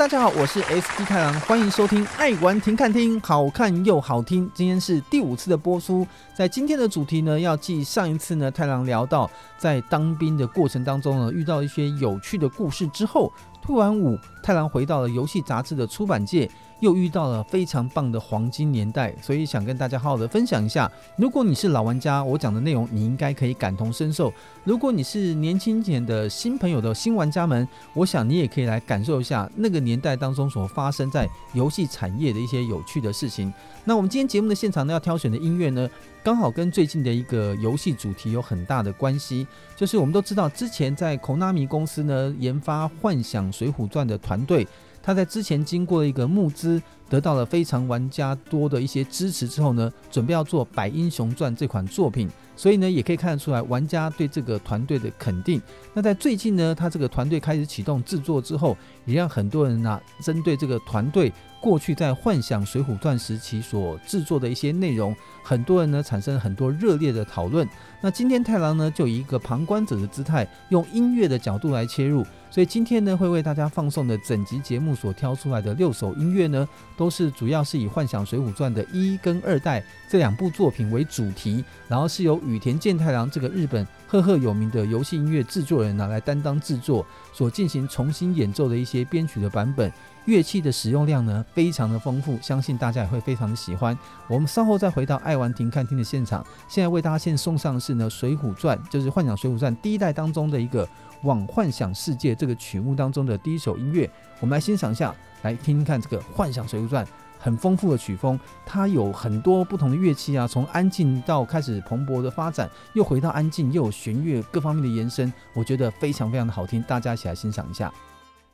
大家好，我是 SD 太郎，欢迎收听《爱玩停看听》，好看又好听。今天是第五次的播出，在今天的主题呢，要继上一次呢，太郎聊到在当兵的过程当中呢，遇到一些有趣的故事之后，退完伍，太郎回到了游戏杂志的出版界。又遇到了非常棒的黄金年代，所以想跟大家好好的分享一下。如果你是老玩家，我讲的内容你应该可以感同身受；如果你是年轻点的新朋友的新玩家们，我想你也可以来感受一下那个年代当中所发生在游戏产业的一些有趣的事情。那我们今天节目的现场呢，要挑选的音乐呢，刚好跟最近的一个游戏主题有很大的关系，就是我们都知道之前在 Konami 公司呢研发《幻想水浒传》的团队。他在之前经过一个募资，得到了非常玩家多的一些支持之后呢，准备要做《百英雄传》这款作品，所以呢，也可以看得出来玩家对这个团队的肯定。那在最近呢，他这个团队开始启动制作之后，也让很多人啊，针对这个团队过去在《幻想水浒传》时期所制作的一些内容，很多人呢产生了很多热烈的讨论。那今天太郎呢，就以一个旁观者的姿态，用音乐的角度来切入。所以今天呢，会为大家放送的整集节目所挑出来的六首音乐呢，都是主要是以《幻想水浒传》的一跟二代这两部作品为主题，然后是由羽田健太郎这个日本赫赫有名的游戏音乐制作人拿来担当制作，所进行重新演奏的一些编曲的版本。乐器的使用量呢，非常的丰富，相信大家也会非常的喜欢。我们稍后再回到爱玩亭看厅的现场，现在为大家先送上的是呢《水浒传》，就是《幻想水浒传》第一代当中的一个。往幻想世界这个曲目当中的第一首音乐，我们来欣赏一下，来听听看这个《幻想水浒传》很丰富的曲风，它有很多不同的乐器啊，从安静到开始蓬勃的发展，又回到安静，又有弦乐各方面的延伸，我觉得非常非常的好听，大家一起来欣赏一下。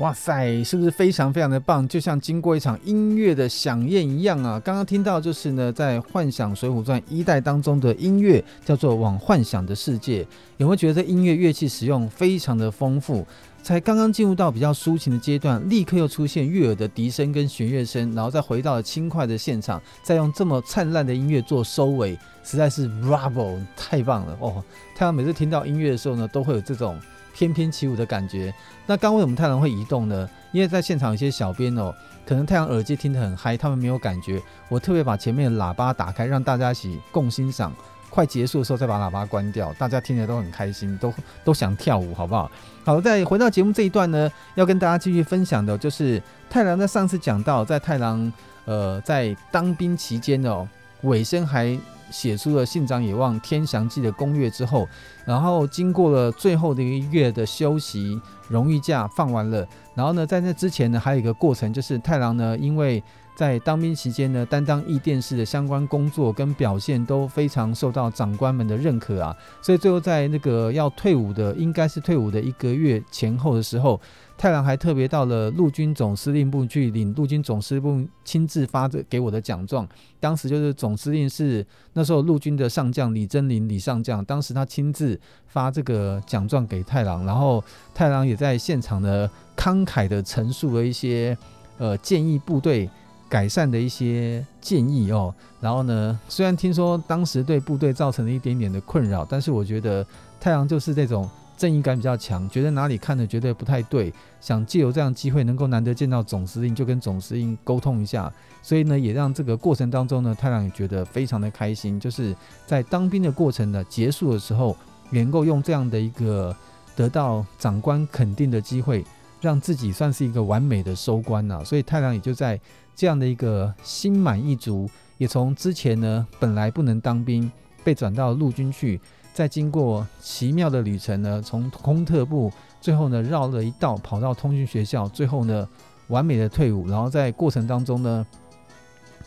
哇塞，是不是非常非常的棒？就像经过一场音乐的响宴一样啊！刚刚听到就是呢，在《幻想水浒传》一代当中的音乐叫做《往幻想的世界》，有没有觉得音乐乐器使用非常的丰富？才刚刚进入到比较抒情的阶段，立刻又出现悦耳的笛声跟弦乐声，然后再回到了轻快的现场，再用这么灿烂的音乐做收尾，实在是 Bravo，太棒了哦！太阳每次听到音乐的时候呢，都会有这种。翩翩起舞的感觉。那刚为什么太阳会移动呢？因为在现场有些小编哦，可能太阳耳机听得很嗨，他们没有感觉。我特别把前面的喇叭打开，让大家一起共欣赏。快结束的时候再把喇叭关掉，大家听着都很开心，都都想跳舞，好不好？好，再回到节目这一段呢，要跟大家继续分享的就是太郎在上次讲到，在太郎呃在当兵期间哦，尾声还。写出了“信长野望天翔记”的攻略之后，然后经过了最后的一个月的休息，荣誉假放完了，然后呢，在那之前呢，还有一个过程，就是太郎呢，因为在当兵期间呢，担当译电视的相关工作跟表现都非常受到长官们的认可啊，所以最后在那个要退伍的，应该是退伍的一个月前后的时候。太郎还特别到了陆军总司令部去领陆军总司令部亲自发的给我的奖状。当时就是总司令是那时候陆军的上将李祯麟李上将，当时他亲自发这个奖状给太郎，然后太郎也在现场呢慷慨的陈述了一些呃建议部队改善的一些建议哦。然后呢，虽然听说当时对部队造成了一点点的困扰，但是我觉得太郎就是这种。正义感比较强，觉得哪里看的觉得不太对，想借由这样机会能够难得见到总司令，就跟总司令沟通一下，所以呢，也让这个过程当中呢，太郎也觉得非常的开心，就是在当兵的过程呢结束的时候，能够用这样的一个得到长官肯定的机会，让自己算是一个完美的收官呐，所以太郎也就在这样的一个心满意足，也从之前呢本来不能当兵，被转到陆军去。在经过奇妙的旅程呢，从空特部最后呢绕了一道跑到通讯学校，最后呢完美的退伍，然后在过程当中呢，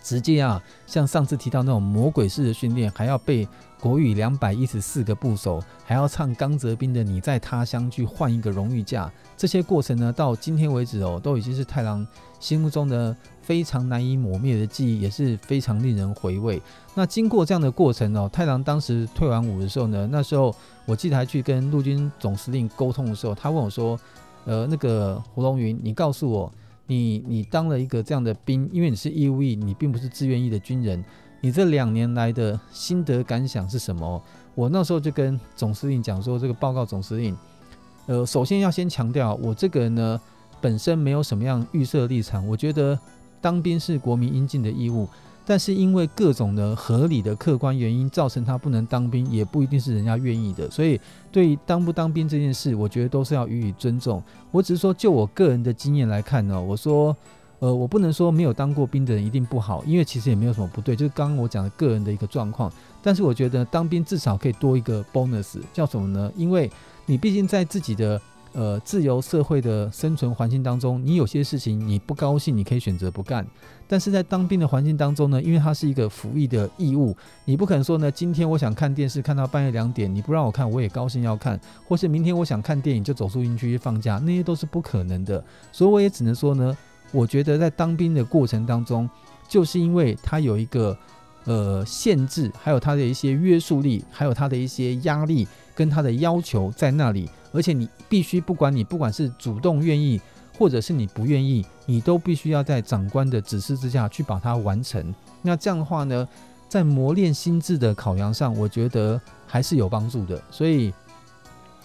直接啊像上次提到那种魔鬼式的训练，还要背国语两百一十四个部首，还要唱冈泽斌的《你在他乡》去换一个荣誉架，这些过程呢到今天为止哦，都已经是太郎心目中的。非常难以磨灭的记忆，也是非常令人回味。那经过这样的过程哦，太郎当时退完伍的时候呢，那时候我记得还去跟陆军总司令沟通的时候，他问我说：“呃，那个胡龙云，你告诉我，你你当了一个这样的兵，因为你是义务役，你并不是志愿役的军人，你这两年来的心得感想是什么？”我那时候就跟总司令讲说：“这个报告总司令，呃，首先要先强调，我这个人呢本身没有什么样预设立场，我觉得。”当兵是国民应尽的义务，但是因为各种的合理的客观原因造成他不能当兵，也不一定是人家愿意的。所以对于当不当兵这件事，我觉得都是要予以尊重。我只是说，就我个人的经验来看呢，我说，呃，我不能说没有当过兵的人一定不好，因为其实也没有什么不对，就是刚刚我讲的个人的一个状况。但是我觉得当兵至少可以多一个 bonus，叫什么呢？因为你毕竟在自己的。呃，自由社会的生存环境当中，你有些事情你不高兴，你可以选择不干。但是在当兵的环境当中呢，因为它是一个服役的义务，你不可能说呢，今天我想看电视看到半夜两点，你不让我看，我也高兴要看；或是明天我想看电影就走出营区去放假，那些都是不可能的。所以我也只能说呢，我觉得在当兵的过程当中，就是因为它有一个呃限制，还有它的一些约束力，还有它的一些压力跟它的要求在那里。而且你必须，不管你不管是主动愿意，或者是你不愿意，你都必须要在长官的指示之下去把它完成。那这样的话呢，在磨练心智的考量上，我觉得还是有帮助的。所以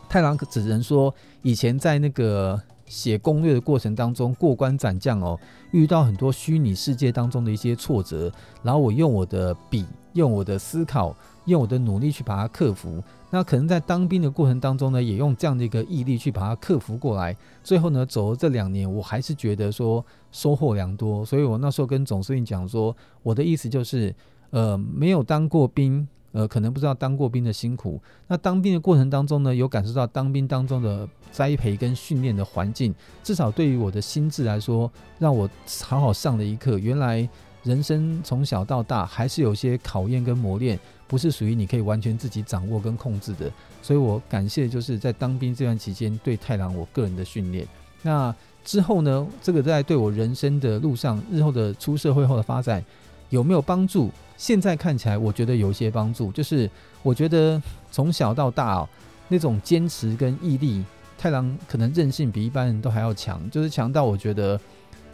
太郎只能说，以前在那个写攻略的过程当中，过关斩将哦，遇到很多虚拟世界当中的一些挫折，然后我用我的笔，用我的思考，用我的努力去把它克服。那可能在当兵的过程当中呢，也用这样的一个毅力去把它克服过来。最后呢，走了这两年，我还是觉得说收获良多。所以我那时候跟总司令讲说，我的意思就是，呃，没有当过兵，呃，可能不知道当过兵的辛苦。那当兵的过程当中呢，有感受到当兵当中的栽培跟训练的环境，至少对于我的心智来说，让我好好上了一课。原来人生从小到大还是有些考验跟磨练。不是属于你可以完全自己掌握跟控制的，所以我感谢就是在当兵这段期间对太郎我个人的训练。那之后呢，这个在对我人生的路上，日后的出社会后的发展有没有帮助？现在看起来，我觉得有些帮助。就是我觉得从小到大哦，那种坚持跟毅力，太郎可能韧性比一般人都还要强，就是强到我觉得。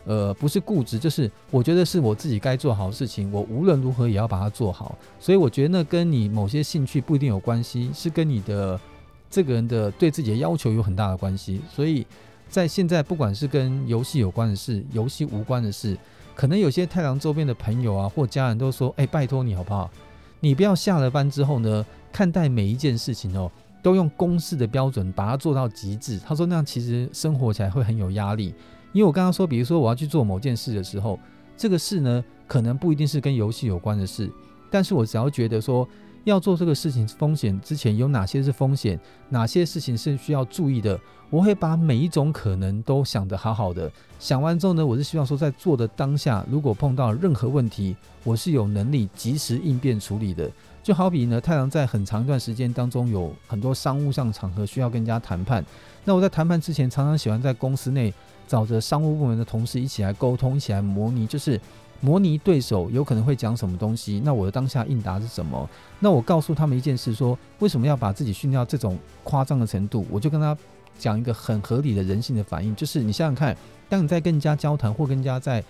呃，不是固执，就是我觉得是我自己该做好的事情，我无论如何也要把它做好。所以我觉得那跟你某些兴趣不一定有关系，是跟你的这个人的对自己的要求有很大的关系。所以在现在，不管是跟游戏有关的事，游戏无关的事，可能有些太郎周边的朋友啊或家人都说：“哎，拜托你好不好？你不要下了班之后呢，看待每一件事情哦，都用公式的标准把它做到极致。”他说那样其实生活起来会很有压力。因为我刚刚说，比如说我要去做某件事的时候，这个事呢，可能不一定是跟游戏有关的事，但是我只要觉得说要做这个事情，风险之前有哪些是风险，哪些事情是需要注意的，我会把每一种可能都想得好好的。想完之后呢，我是希望说在做的当下，如果碰到任何问题，我是有能力及时应变处理的。就好比呢，太阳在很长一段时间当中，有很多商务上场合需要跟人家谈判，那我在谈判之前，常常喜欢在公司内。找着商务部门的同事一起来沟通，一起来模拟，就是模拟对手有可能会讲什么东西。那我的当下应答是什么？那我告诉他们一件事说，为什么要把自己训练到这种夸张的程度？我就跟他讲一个很合理的人性的反应，就是你想想看，当你在跟人家交谈或跟人家在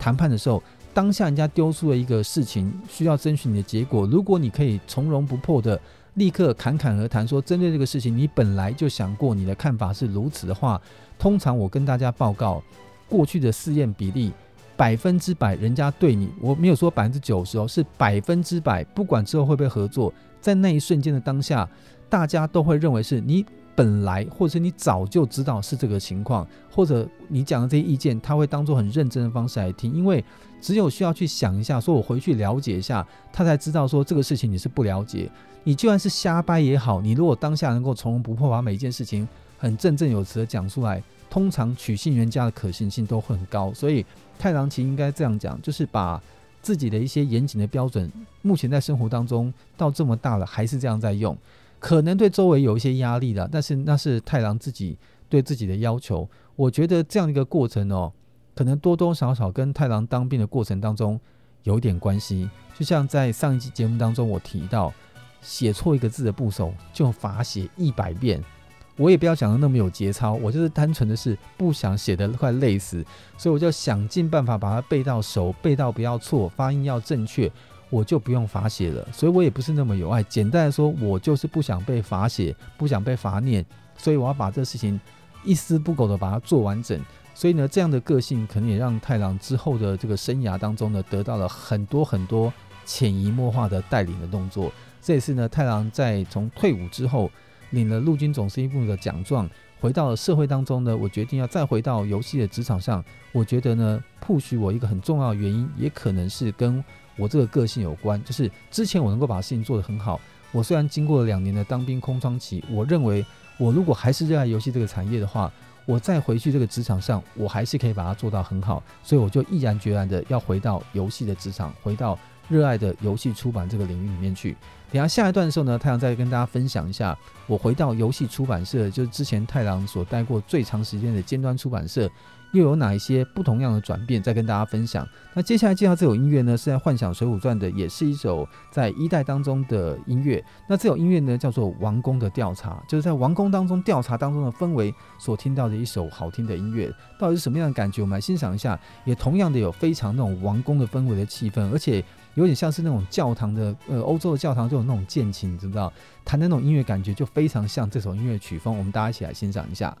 谈判的时候，当下人家丢出了一个事情需要争取你的结果，如果你可以从容不迫的。立刻侃侃而谈，说针对这个事情，你本来就想过，你的看法是如此的话，通常我跟大家报告，过去的试验比例百分之百，人家对你，我没有说百分之九十哦，是百分之百，不管之后会不会合作，在那一瞬间的当下，大家都会认为是你本来或者是你早就知道是这个情况，或者你讲的这些意见，他会当做很认真的方式来听，因为只有需要去想一下，说我回去了解一下，他才知道说这个事情你是不了解。你就算是瞎掰也好，你如果当下能够从容不迫，把每一件事情很振振有词的讲出来，通常取信人家的可行性都会很高。所以太郎其实应该这样讲，就是把自己的一些严谨的标准，目前在生活当中到这么大了还是这样在用，可能对周围有一些压力的，但是那是太郎自己对自己的要求。我觉得这样一个过程哦，可能多多少少跟太郎当兵的过程当中有点关系。就像在上一期节目当中我提到。写错一个字的部首就罚写一百遍，我也不要讲的那么有节操，我就是单纯的是不想写得快累死，所以我就想尽办法把它背到熟，背到不要错，发音要正确，我就不用罚写了。所以我也不是那么有爱，简单的说，我就是不想被罚写，不想被罚念，所以我要把这事情一丝不苟的把它做完整。所以呢，这样的个性可能也让太郎之后的这个生涯当中呢，得到了很多很多潜移默化的带领的动作。这也是呢，太郎在从退伍之后，领了陆军总司令部的奖状，回到了社会当中呢。我决定要再回到游戏的职场上。我觉得呢，push 我一个很重要的原因，也可能是跟我这个个性有关。就是之前我能够把事情做得很好，我虽然经过了两年的当兵空窗期，我认为我如果还是热爱游戏这个产业的话，我再回去这个职场上，我还是可以把它做到很好。所以我就毅然决然的要回到游戏的职场，回到热爱的游戏出版这个领域里面去。等下下一段的时候呢，太郎再跟大家分享一下，我回到游戏出版社，就是之前太郎所待过最长时间的尖端出版社，又有哪一些不同样的转变，再跟大家分享。那接下来介绍这首音乐呢，是在《幻想水浒传》的，也是一首在一代当中的音乐。那这首音乐呢，叫做《王宫的调查》，就是在王宫当中调查当中的氛围所听到的一首好听的音乐。到底是什么样的感觉？我们来欣赏一下。也同样的有非常那种王宫的氛围的气氛，而且。有点像是那种教堂的，呃，欧洲的教堂就有那种键琴，你知不知道？弹的那种音乐感觉就非常像这首音乐曲风。我们大家一起来欣赏一下。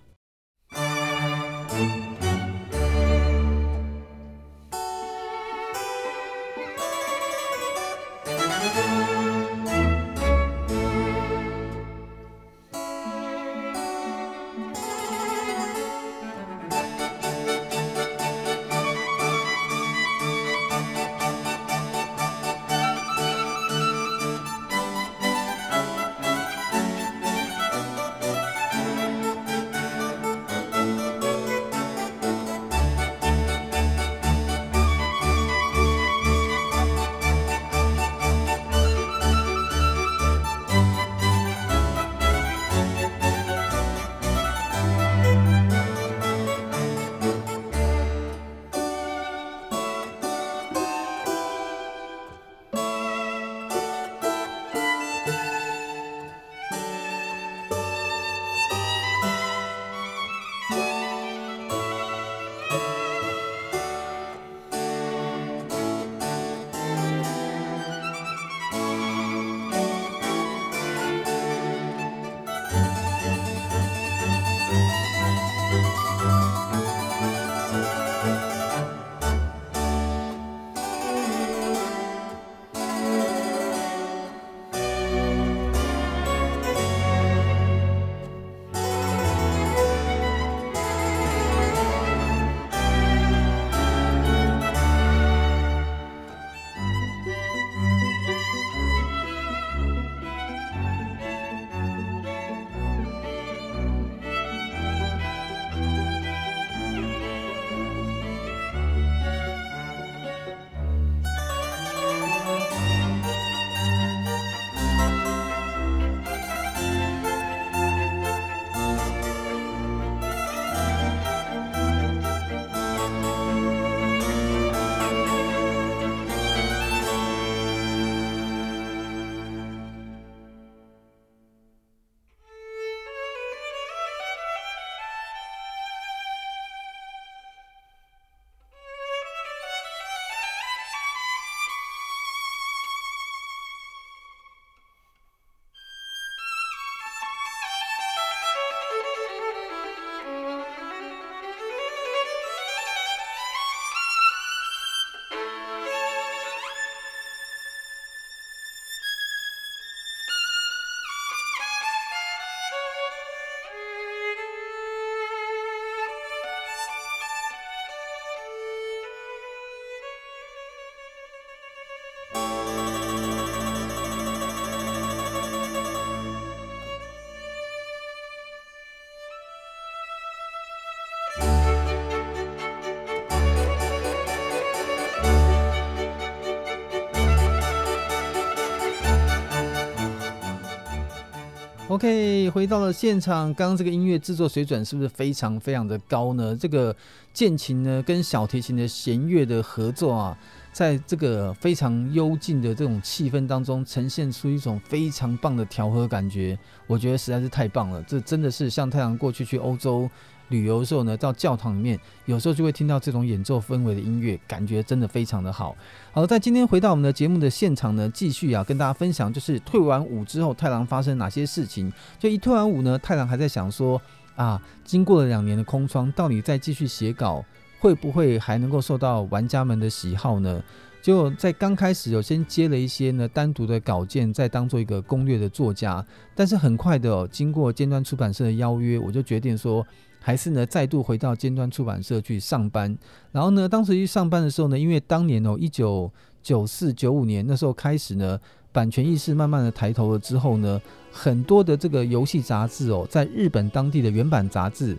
OK，回到了现场，刚刚这个音乐制作水准是不是非常非常的高呢？这个键琴呢跟小提琴的弦乐的合作啊，在这个非常幽静的这种气氛当中，呈现出一种非常棒的调和感觉，我觉得实在是太棒了。这真的是像太阳过去去欧洲。旅游的时候呢，到教堂里面，有时候就会听到这种演奏氛围的音乐，感觉真的非常的好。好，在今天回到我们的节目的现场呢，继续啊跟大家分享，就是退完伍之后，太郎发生哪些事情。就一退完伍呢，太郎还在想说啊，经过了两年的空窗，到底再继续写稿，会不会还能够受到玩家们的喜好呢？就在刚开始，有先接了一些呢单独的稿件，再当做一个攻略的作家。但是很快的，经过尖端出版社的邀约，我就决定说，还是呢再度回到尖端出版社去上班。然后呢，当时去上班的时候呢，因为当年哦，一九九四九五年那时候开始呢，版权意识慢慢的抬头了之后呢，很多的这个游戏杂志哦，在日本当地的原版杂志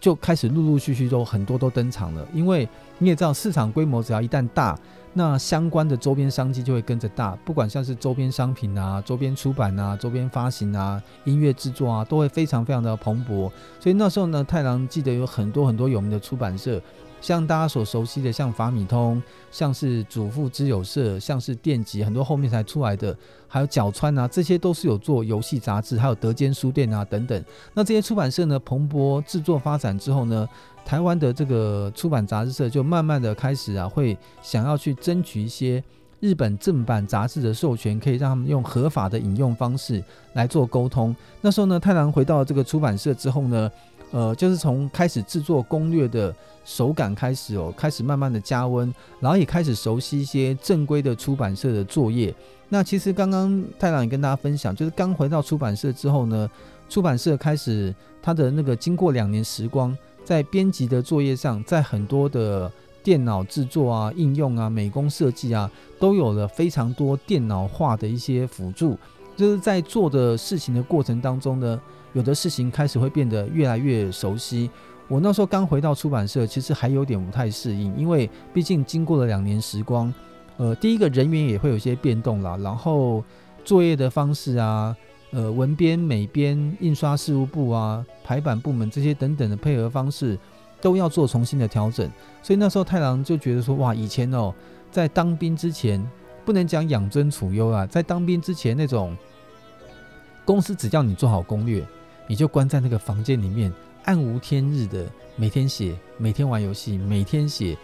就开始陆陆续续都很多都登场了。因为你也知道，市场规模只要一旦大。那相关的周边商机就会跟着大，不管像是周边商品啊、周边出版啊、周边发行啊、音乐制作啊，都会非常非常的蓬勃。所以那时候呢，太郎记得有很多很多有名的出版社。像大家所熟悉的，像法米通，像是祖父之友社，像是电击，很多后面才出来的，还有角川啊，这些都是有做游戏杂志，还有德间书店啊等等。那这些出版社呢，蓬勃制作发展之后呢，台湾的这个出版杂志社就慢慢的开始啊，会想要去争取一些日本正版杂志的授权，可以让他们用合法的引用方式来做沟通。那时候呢，太郎回到这个出版社之后呢，呃，就是从开始制作攻略的。手感开始哦，开始慢慢的加温，然后也开始熟悉一些正规的出版社的作业。那其实刚刚太郎也跟大家分享，就是刚回到出版社之后呢，出版社开始他的那个经过两年时光，在编辑的作业上，在很多的电脑制作啊、应用啊、美工设计啊，都有了非常多电脑化的一些辅助。就是在做的事情的过程当中呢，有的事情开始会变得越来越熟悉。我那时候刚回到出版社，其实还有点不太适应，因为毕竟经过了两年时光，呃，第一个人员也会有些变动啦，然后作业的方式啊，呃，文编、美编、印刷事务部啊、排版部门这些等等的配合方式都要做重新的调整，所以那时候太郎就觉得说，哇，以前哦，在当兵之前不能讲养尊处优啊，在当兵之前那种公司只叫你做好攻略，你就关在那个房间里面。暗无天日的每天写，每天玩游戏，每天写，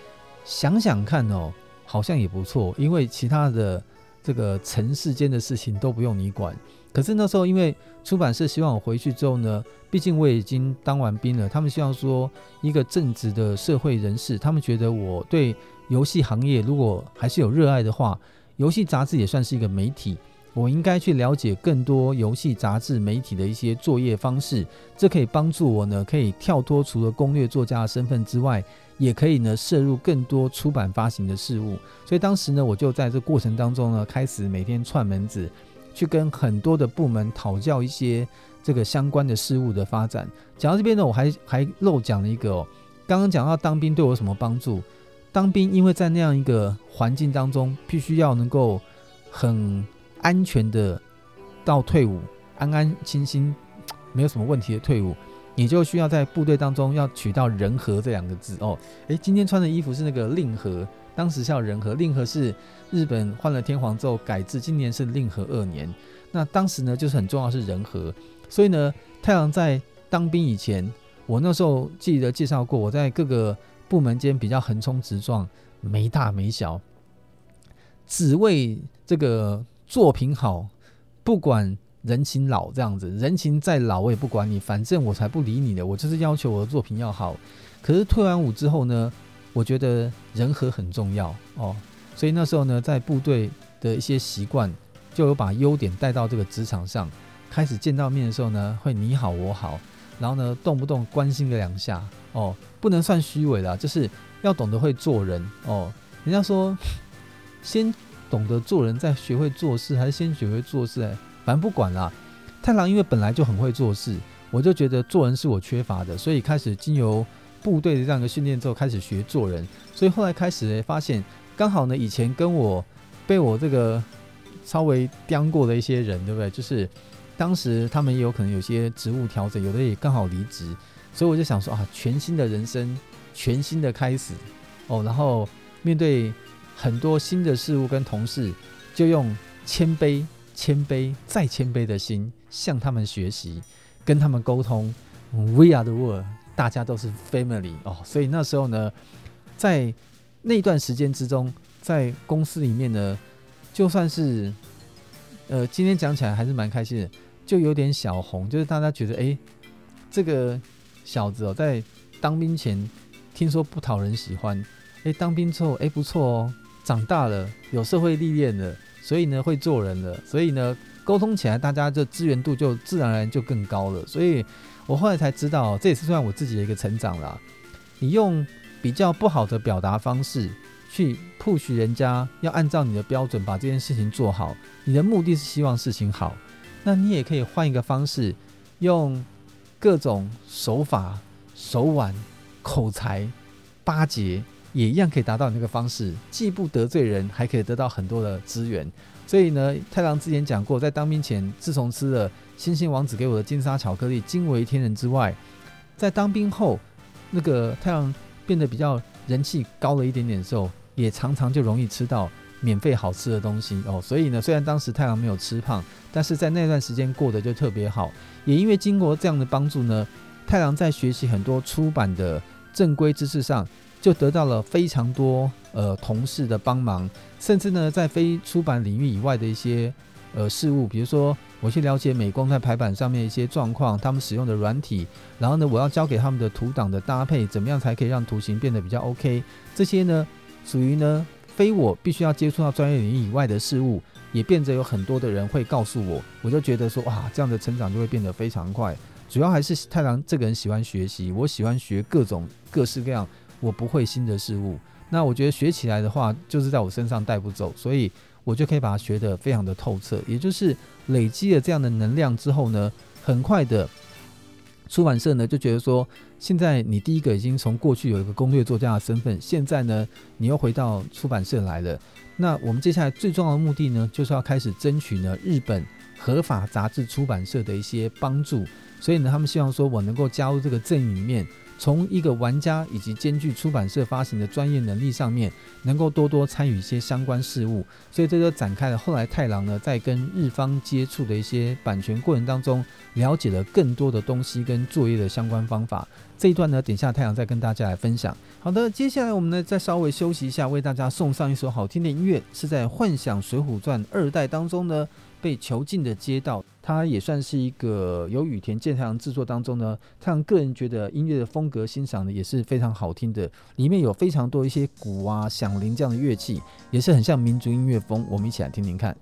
想想看哦，好像也不错。因为其他的这个尘世间的事情都不用你管。可是那时候，因为出版社希望我回去之后呢，毕竟我已经当完兵了，他们希望说一个正直的社会人士，他们觉得我对游戏行业如果还是有热爱的话，游戏杂志也算是一个媒体。我应该去了解更多游戏杂志媒体的一些作业方式，这可以帮助我呢，可以跳脱除了攻略作家的身份之外，也可以呢摄入更多出版发行的事物。所以当时呢，我就在这过程当中呢，开始每天串门子，去跟很多的部门讨教一些这个相关的事物的发展。讲到这边呢，我还还漏讲了一个哦，刚刚讲到当兵对我有什么帮助？当兵因为在那样一个环境当中，必须要能够很。安全的到退伍，安安心心，没有什么问题的退伍，你就需要在部队当中要取到仁和这两个字哦。诶，今天穿的衣服是那个令和，当时叫仁和，令和是日本换了天皇之后改制，今年是令和二年。那当时呢，就是很重要是仁和，所以呢，太郎在当兵以前，我那时候记得介绍过，我在各个部门间比较横冲直撞，没大没小，只为这个。作品好，不管人情老这样子，人情再老我也不管你，反正我才不理你的，我就是要求我的作品要好。可是退完伍之后呢，我觉得人和很重要哦，所以那时候呢，在部队的一些习惯，就有把优点带到这个职场上，开始见到面的时候呢，会你好我好，然后呢，动不动关心个两下哦，不能算虚伪啦，就是要懂得会做人哦。人家说先。懂得做人，再学会做事，还是先学会做事？哎，反正不管啦。太郎因为本来就很会做事，我就觉得做人是我缺乏的，所以开始经由部队的这样一个训练之后，开始学做人。所以后来开始发现，刚好呢，以前跟我被我这个稍微刁过的一些人，对不对？就是当时他们也有可能有些职务调整，有的也刚好离职，所以我就想说啊，全新的人生，全新的开始哦，然后面对很多新的事物跟同事，就用谦卑、谦卑再谦卑的心向他们学习，跟他们沟通。We are the world，大家都是 family 哦，所以那时候呢，在那段时间之中，在公司里面呢，就算是呃，今天讲起来还是蛮开心的，就有点小红，就是大家觉得，哎，这个小子哦，在当兵前听说不讨人喜欢，哎，当兵之后，哎，不错哦，长大了，有社会历练了，所以呢，会做人了，所以呢，沟通起来，大家的资源度就自然而然就更高了。所以我后来才知道，这也是算我自己的一个成长啦。你用比较不好的表达方式去 push 人家，要按照你的标准把这件事情做好，你的目的是希望事情好。那你也可以换一个方式，用各种手法、手腕、口才、巴结，也一样可以达到你那个方式，既不得罪人，还可以得到很多的资源。所以呢，太郎之前讲过，在当兵前，自从吃了星星王子给我的金沙巧克力惊为天人之外，在当兵后，那个太郎变得比较人气高了一点点的时候，也常常就容易吃到免费好吃的东西哦。所以呢，虽然当时太郎没有吃胖，但是在那段时间过得就特别好。也因为经过这样的帮助呢，太郎在学习很多出版的正规知识上，就得到了非常多呃同事的帮忙，甚至呢，在非出版领域以外的一些呃事物，比如说我去了解美工在排版上面一些状况，他们使用的软体，然后呢，我要交给他们的图档的搭配，怎么样才可以让图形变得比较 OK？这些呢，属于呢非我必须要接触到专业领域以外的事物，也变得有很多的人会告诉我，我就觉得说哇，这样的成长就会变得非常快。主要还是太郎这个人喜欢学习，我喜欢学各种各式各样。我不会新的事物，那我觉得学起来的话，就是在我身上带不走，所以我就可以把它学得非常的透彻。也就是累积了这样的能量之后呢，很快的出版社呢就觉得说，现在你第一个已经从过去有一个攻略作家的身份，现在呢你又回到出版社来了。那我们接下来最重要的目的呢，就是要开始争取呢日本合法杂志出版社的一些帮助。所以呢，他们希望说我能够加入这个阵营里面。从一个玩家以及兼具出版社发行的专业能力上面，能够多多参与一些相关事务，所以这就展开了后来太郎呢在跟日方接触的一些版权过程当中，了解了更多的东西跟作业的相关方法。这一段呢，等下太阳再跟大家来分享。好的，接下来我们呢再稍微休息一下，为大家送上一首好听的音乐，是在《幻想水浒传二代》当中呢。被囚禁的街道，它也算是一个由羽田健太郎制作当中呢，太郎个人觉得音乐的风格欣赏的也是非常好听的，里面有非常多一些鼓啊、响铃这样的乐器，也是很像民族音乐风，我们一起来听听看。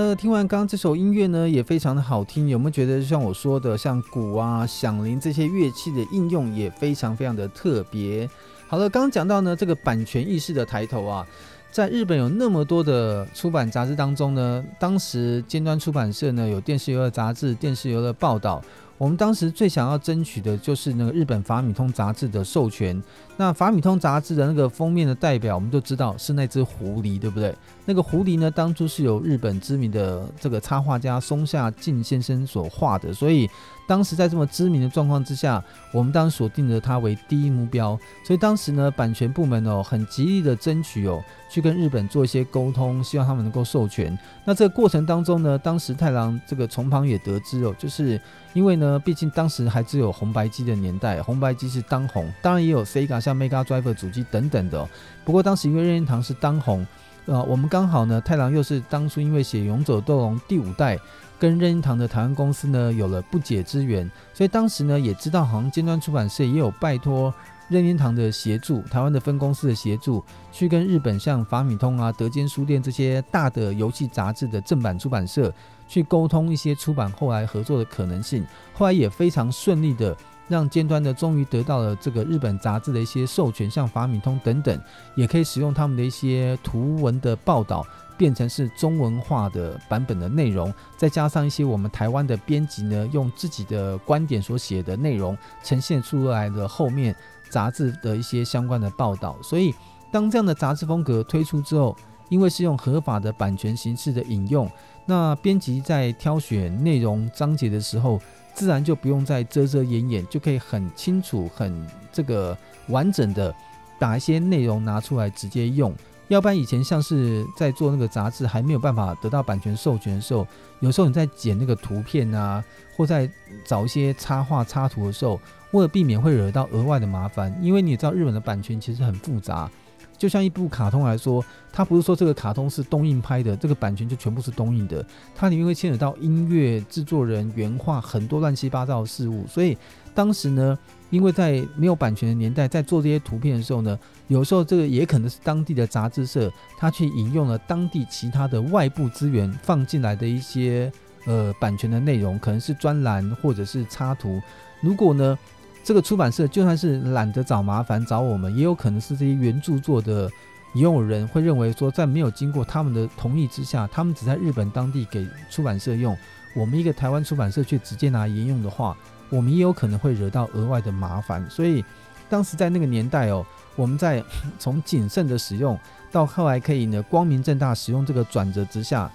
的，听完刚刚这首音乐呢，也非常的好听。有没有觉得像我说的，像鼓啊、响铃这些乐器的应用也非常非常的特别？好了，刚刚讲到呢，这个版权意识的抬头啊，在日本有那么多的出版杂志当中呢，当时尖端出版社呢有电视游乐杂志、电视游乐报道。我们当时最想要争取的就是那个日本法米通杂志的授权。那法米通杂志的那个封面的代表，我们都知道是那只狐狸，对不对？那个狐狸呢，当初是由日本知名的这个插画家松下敬先生所画的，所以当时在这么知名的状况之下，我们当时锁定了它为第一目标。所以当时呢，版权部门哦，很极力的争取哦，去跟日本做一些沟通，希望他们能够授权。那这个过程当中呢，当时太郎这个从旁也得知哦，就是因为呢，毕竟当时还只有红白机的年代，红白机是当红，当然也有 Sega 像 Mega Drive 主机等等的。不过当时因为任天堂是当红，呃，我们刚好呢，太郎又是当初因为写《勇者斗龙》第五代，跟任天堂的台湾公司呢有了不解之缘，所以当时呢也知道，好像尖端出版社也有拜托任天堂的协助，台湾的分公司的协助，去跟日本像法米通啊、德间书店这些大的游戏杂志的正版出版社去沟通一些出版后来合作的可能性，后来也非常顺利的。让尖端的终于得到了这个日本杂志的一些授权，像法米通等等，也可以使用他们的一些图文的报道，变成是中文化的版本的内容，再加上一些我们台湾的编辑呢，用自己的观点所写的内容呈现出来的后面杂志的一些相关的报道。所以，当这样的杂志风格推出之后，因为是用合法的版权形式的引用，那编辑在挑选内容章节的时候，自然就不用再遮遮掩掩，就可以很清楚、很这个完整的把一些内容拿出来直接用。要不然以前像是在做那个杂志还没有办法得到版权授权的时候，有时候你在剪那个图片啊，或在找一些插画插图的时候，为了避免会惹到额外的麻烦，因为你知道日本的版权其实很复杂。就像一部卡通来说，它不是说这个卡通是东映拍的，这个版权就全部是东映的，它里面会牵扯到音乐制作人、原画很多乱七八糟的事物。所以当时呢，因为在没有版权的年代，在做这些图片的时候呢，有时候这个也可能是当地的杂志社，他去引用了当地其他的外部资源放进来的一些呃版权的内容，可能是专栏或者是插图。如果呢，这个出版社就算是懒得找麻烦找我们，也有可能是这些原著作的拥有人会认为说，在没有经过他们的同意之下，他们只在日本当地给出版社用，我们一个台湾出版社却直接拿沿用的话，我们也有可能会惹到额外的麻烦。所以当时在那个年代哦，我们在从谨慎的使用到后来可以呢光明正大使用这个转折之下，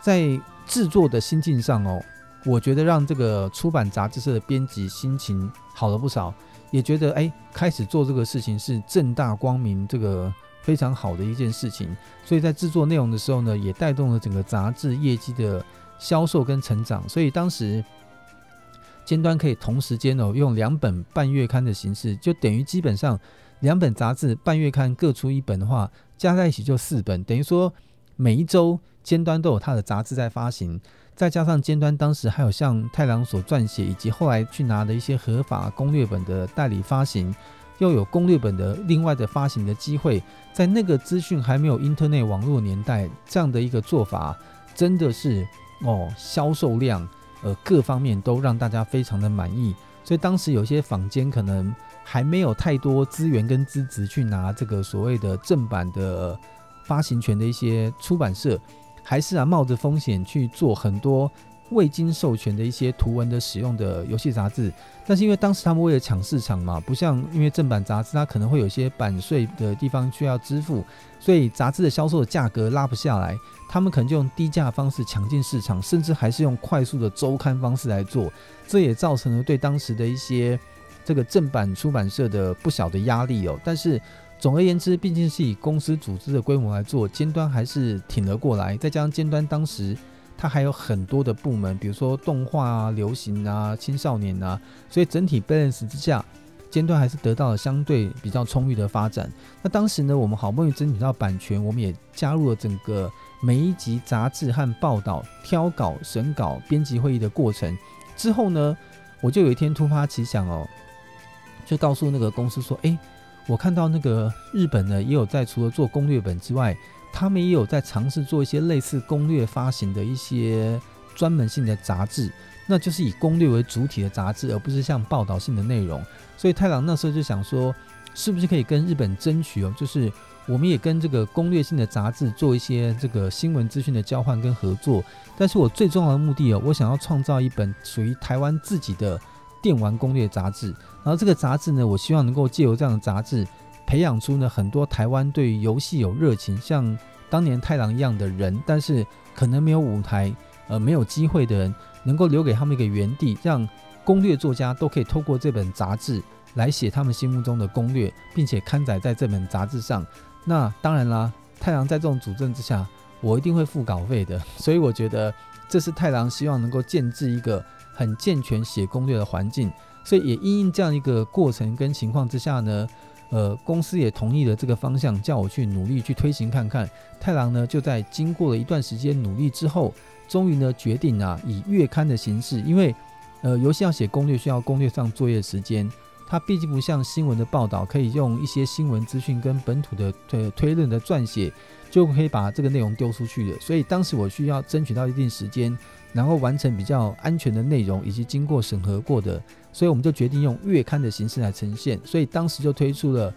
在制作的心境上哦。我觉得让这个出版杂志社的编辑心情好了不少，也觉得哎，开始做这个事情是正大光明，这个非常好的一件事情。所以在制作内容的时候呢，也带动了整个杂志业绩的销售跟成长。所以当时尖端可以同时间哦用两本半月刊的形式，就等于基本上两本杂志半月刊各出一本的话，加在一起就四本，等于说每一周尖端都有它的杂志在发行，再加上尖端当时还有像太郎所撰写以及后来去拿的一些合法攻略本的代理发行，又有攻略本的另外的发行的机会，在那个资讯还没有 Internet 网络年代，这样的一个做法真的是哦销售量。呃，各方面都让大家非常的满意，所以当时有些坊间可能还没有太多资源跟资质去拿这个所谓的正版的发行权的一些出版社，还是啊冒着风险去做很多。未经授权的一些图文的使用的游戏杂志，但是因为当时他们为了抢市场嘛，不像因为正版杂志它可能会有些版税的地方需要支付，所以杂志的销售的价格拉不下来，他们可能就用低价方式抢进市场，甚至还是用快速的周刊方式来做，这也造成了对当时的一些这个正版出版社的不小的压力哦。但是总而言之，毕竟是以公司组织的规模来做，尖端还是挺了过来，再加上尖端当时。它还有很多的部门，比如说动画啊、流行啊、青少年啊，所以整体 balance 之下，尖端还是得到了相对比较充裕的发展。那当时呢，我们好不容易争取到版权，我们也加入了整个每一集杂志和报道挑稿、审稿、编辑会议的过程。之后呢，我就有一天突发奇想哦，就告诉那个公司说：“诶，我看到那个日本呢，也有在除了做攻略本之外。”他们也有在尝试做一些类似攻略发行的一些专门性的杂志，那就是以攻略为主体的杂志，而不是像报道性的内容。所以太郎那时候就想说，是不是可以跟日本争取哦，就是我们也跟这个攻略性的杂志做一些这个新闻资讯的交换跟合作。但是我最重要的目的哦，我想要创造一本属于台湾自己的电玩攻略杂志。然后这个杂志呢，我希望能够借由这样的杂志。培养出呢很多台湾对于游戏有热情，像当年太郎一样的人，但是可能没有舞台，呃，没有机会的人，能够留给他们一个园地，让攻略作家都可以透过这本杂志来写他们心目中的攻略，并且刊载在这本杂志上。那当然啦，太郎在这种主政之下，我一定会付稿费的。所以我觉得这是太郎希望能够建置一个很健全写攻略的环境。所以也因应这样一个过程跟情况之下呢。呃，公司也同意了这个方向，叫我去努力去推行看看。太郎呢，就在经过了一段时间努力之后，终于呢决定啊，以月刊的形式，因为呃，游戏要写攻略需要攻略上作业时间，它毕竟不像新闻的报道，可以用一些新闻资讯跟本土的推推论的撰写，就可以把这个内容丢出去的。所以当时我需要争取到一定时间，然后完成比较安全的内容，以及经过审核过的。所以我们就决定用月刊的形式来呈现，所以当时就推出了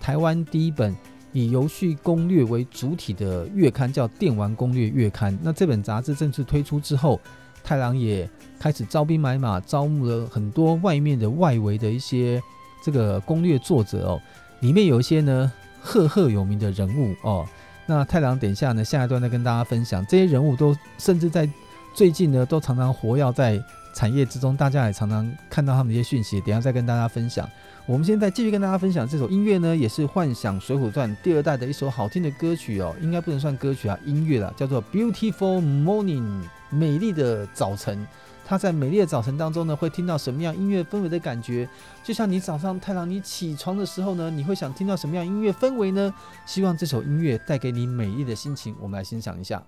台湾第一本以游戏攻略为主体的月刊，叫《电玩攻略月刊》。那这本杂志正式推出之后，太郎也开始招兵买马，招募了很多外面的外围的一些这个攻略作者哦，里面有一些呢赫赫有名的人物哦。那太郎等一下呢，下一段再跟大家分享这些人物都甚至在最近呢都常常活跃在。产业之中，大家也常常看到他们的一些讯息，等下再跟大家分享。我们现在继续跟大家分享这首音乐呢，也是《幻想水浒传》第二代的一首好听的歌曲哦，应该不能算歌曲啊，音乐啦，叫做《Beautiful Morning》，美丽的早晨。它在美丽的早晨当中呢，会听到什么样音乐氛围的感觉？就像你早上太郎你起床的时候呢，你会想听到什么样音乐氛围呢？希望这首音乐带给你美丽的心情，我们来欣赏一下。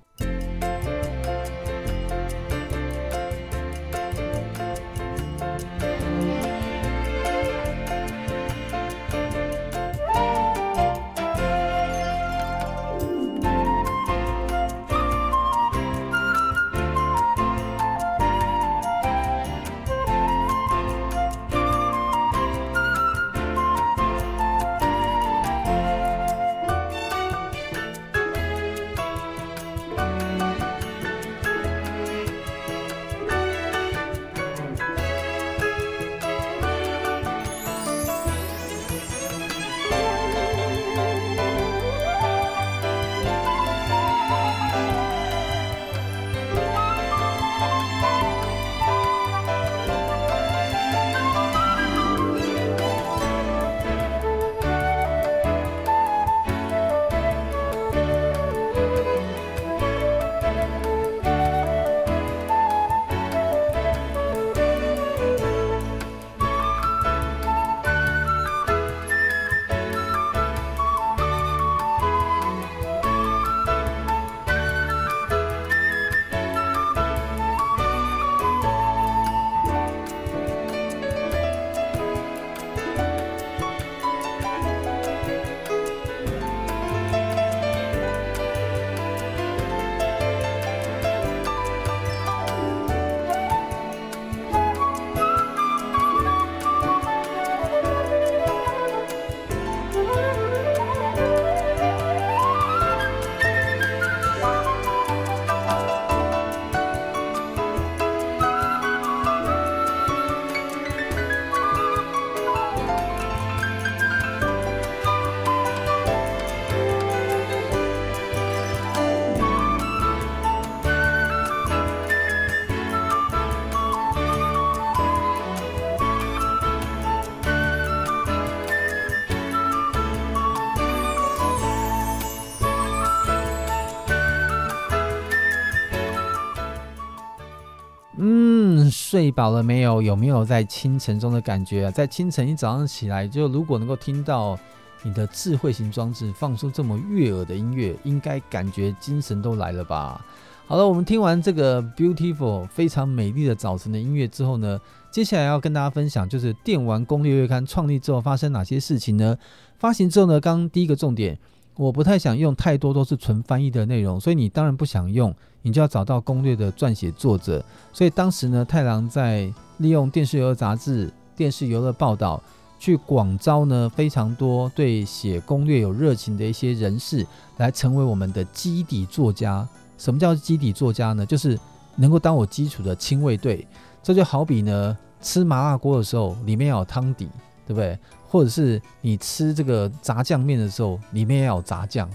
睡饱了没有？有没有在清晨中的感觉啊？在清晨一早上起来，就如果能够听到你的智慧型装置放出这么悦耳的音乐，应该感觉精神都来了吧？好了，我们听完这个 beautiful 非常美丽的早晨的音乐之后呢，接下来要跟大家分享就是《电玩攻略月刊》创立之后发生哪些事情呢？发行之后呢，刚刚第一个重点，我不太想用太多都是纯翻译的内容，所以你当然不想用，你就要找到攻略的撰写作者。所以当时呢，太郎在利用电视游乐杂志、电视游乐报道去广招呢非常多对写攻略有热情的一些人士，来成为我们的基底作家。什么叫基底作家呢？就是能够当我基础的亲卫队。这就好比呢，吃麻辣锅的时候里面要有汤底，对不对？或者是你吃这个炸酱面的时候里面要有炸酱。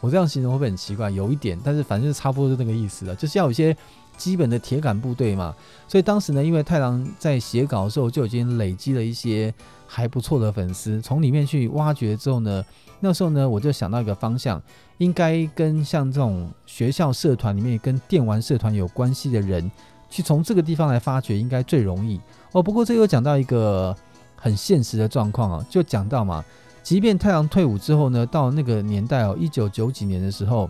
我这样形容会不会很奇怪？有一点，但是反正就差不多是那个意思了，就是要有一些基本的铁杆部队嘛。所以当时呢，因为太郎在写稿的时候就已经累积了一些还不错的粉丝，从里面去挖掘之后呢。那时候呢，我就想到一个方向，应该跟像这种学校社团里面跟电玩社团有关系的人，去从这个地方来发掘，应该最容易哦。不过这又讲到一个很现实的状况啊，就讲到嘛，即便太阳退伍之后呢，到那个年代哦，一九九几年的时候，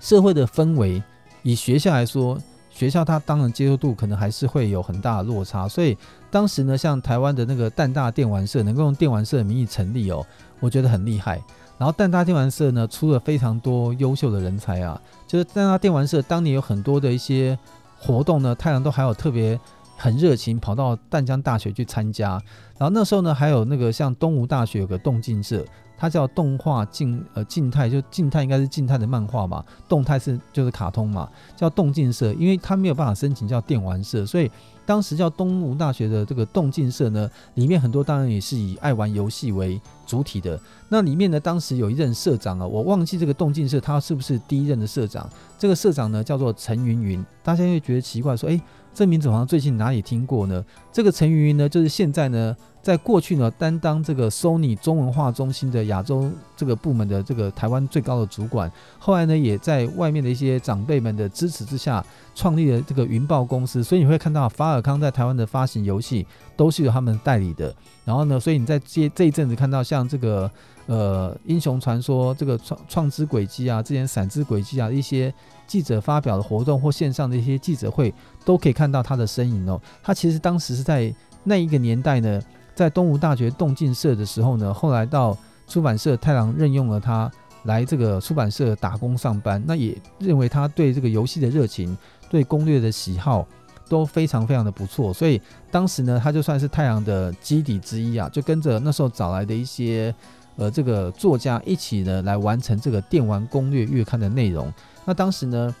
社会的氛围以学校来说，学校它当然接受度可能还是会有很大的落差，所以当时呢，像台湾的那个淡大电玩社能够用电玩社的名义成立哦。我觉得很厉害，然后淡大电玩社呢，出了非常多优秀的人才啊，就是淡大电玩社当年有很多的一些活动呢，太阳都还有特别很热情跑到淡江大学去参加，然后那时候呢，还有那个像东吴大学有个动静社。它叫动画静呃静态，就静态应该是静态的漫画嘛，动态是就是卡通嘛，叫动静社，因为它没有办法申请叫电玩社，所以当时叫东吴大学的这个动静社呢，里面很多当然也是以爱玩游戏为主体的。那里面呢，当时有一任社长啊，我忘记这个动静社他是不是第一任的社长，这个社长呢叫做陈云云，大家会觉得奇怪说，诶，这名字好像最近哪里听过呢？这个成语呢，就是现在呢。在过去呢，担当这个 Sony 中文化中心的亚洲这个部门的这个台湾最高的主管，后来呢，也在外面的一些长辈们的支持之下，创立了这个云豹公司。所以你会看到法尔康在台湾的发行游戏都是由他们代理的。然后呢，所以你在这这一阵子看到像这个呃英雄传说这个创创之轨迹啊，之前闪之轨迹啊一些记者发表的活动或线上的一些记者会，都可以看到他的身影哦。他其实当时是在那一个年代呢。在东吴大学动静社的时候呢，后来到出版社太郎任用了他来这个出版社打工上班，那也认为他对这个游戏的热情、对攻略的喜好都非常非常的不错，所以当时呢，他就算是太郎的基底之一啊，就跟着那时候找来的一些呃这个作家一起呢来完成这个电玩攻略月刊的内容。那当时呢，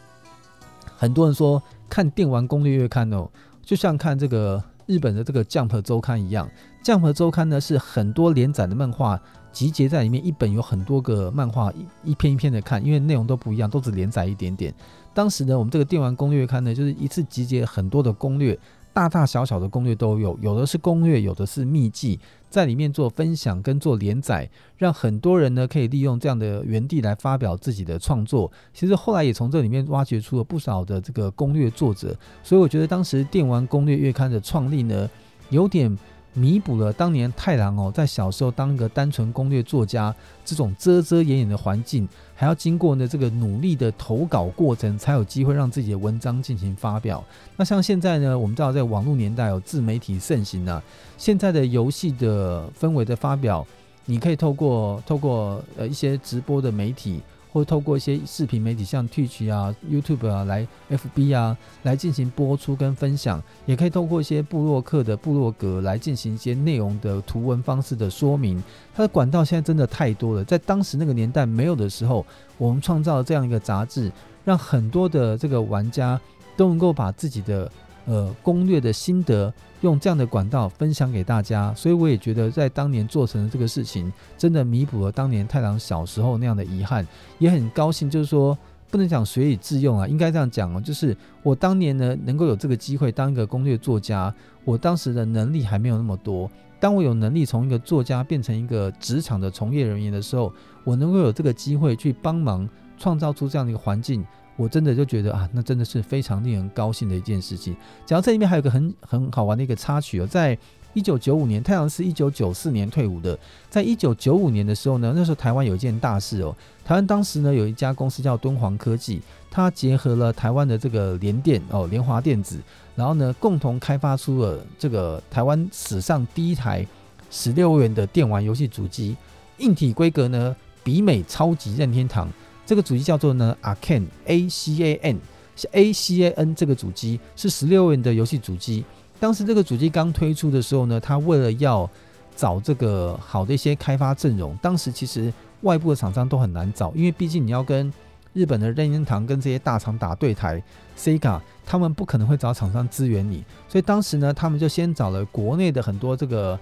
很多人说看电玩攻略月刊哦，就像看这个。日本的这个 Jump 周刊一样，Jump 周刊呢是很多连载的漫画集结在里面，一本有很多个漫画一一篇一篇的看，因为内容都不一样，都只连载一点点。当时呢，我们这个电玩攻略刊呢，就是一次集结很多的攻略。大大小小的攻略都有，有的是攻略，有的是秘籍，在里面做分享跟做连载，让很多人呢可以利用这样的园地来发表自己的创作。其实后来也从这里面挖掘出了不少的这个攻略作者，所以我觉得当时电玩攻略月刊的创立呢，有点。弥补了当年太郎哦，在小时候当一个单纯攻略作家这种遮遮掩掩的环境，还要经过呢这个努力的投稿过程，才有机会让自己的文章进行发表。那像现在呢，我们知道在网络年代有自媒体盛行啊，现在的游戏的氛围的发表，你可以透过透过呃一些直播的媒体。或透过一些视频媒体，像 Twitch 啊、YouTube 啊，来 FB 啊，来进行播出跟分享，也可以透过一些部落客的部落格来进行一些内容的图文方式的说明。它的管道现在真的太多了，在当时那个年代没有的时候，我们创造了这样一个杂志，让很多的这个玩家都能够把自己的。呃，攻略的心得用这样的管道分享给大家，所以我也觉得在当年做成的这个事情，真的弥补了当年太郎小时候那样的遗憾，也很高兴。就是说，不能讲学以致用啊，应该这样讲哦，就是我当年呢能够有这个机会当一个攻略作家，我当时的能力还没有那么多。当我有能力从一个作家变成一个职场的从业人员的时候，我能够有这个机会去帮忙创造出这样的一个环境。我真的就觉得啊，那真的是非常令人高兴的一件事情。讲到这里面还有个很很好玩的一个插曲哦，在一九九五年，太阳是一九九四年退伍的。在一九九五年的时候呢，那时候台湾有一件大事哦，台湾当时呢有一家公司叫敦煌科技，它结合了台湾的这个联电哦，联华电子，然后呢共同开发出了这个台湾史上第一台十六元的电玩游戏主机，硬体规格呢比美超级任天堂。这个主机叫做呢 Acan A C A N，是 A C A N 这个主机是十六位元的游戏主机。当时这个主机刚推出的时候呢，它为了要找这个好的一些开发阵容，当时其实外部的厂商都很难找，因为毕竟你要跟日本的任天堂跟这些大厂打对台，Sega 他们不可能会找厂商支援你，所以当时呢，他们就先找了国内的很多这个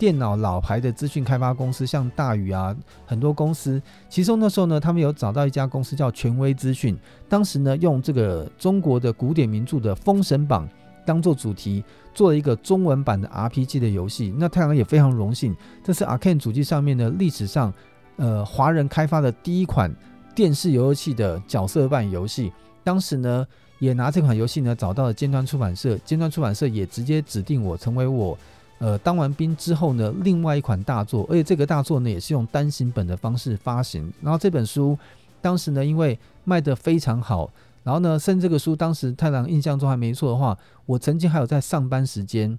电脑老牌的资讯开发公司，像大宇啊，很多公司。其中那时候呢，他们有找到一家公司叫权威资讯，当时呢，用这个中国的古典名著的《封神榜》。当做主题做了一个中文版的 RPG 的游戏，那太阳也非常荣幸，这是 Arcan 主机上面的历史上，呃，华人开发的第一款电视游戏的角色扮演游戏。当时呢，也拿这款游戏呢找到了尖端出版社，尖端出版社也直接指定我成为我，呃，当完兵之后呢，另外一款大作，而且这个大作呢也是用单行本的方式发行。然后这本书当时呢，因为卖得非常好。然后呢，甚至这个书当时太郎印象中还没错的话，我曾经还有在上班时间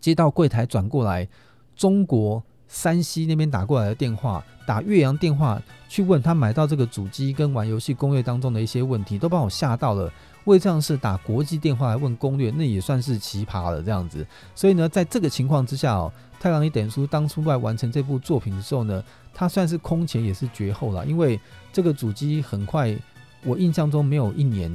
接到柜台转过来中国山西那边打过来的电话，打岳阳电话去问他买到这个主机跟玩游戏攻略当中的一些问题，都把我吓到了。为这样是打国际电话来问攻略，那也算是奇葩了这样子。所以呢，在这个情况之下哦，太郎一点书当初在完成这部作品的时候呢，他算是空前也是绝后了，因为这个主机很快。我印象中没有一年，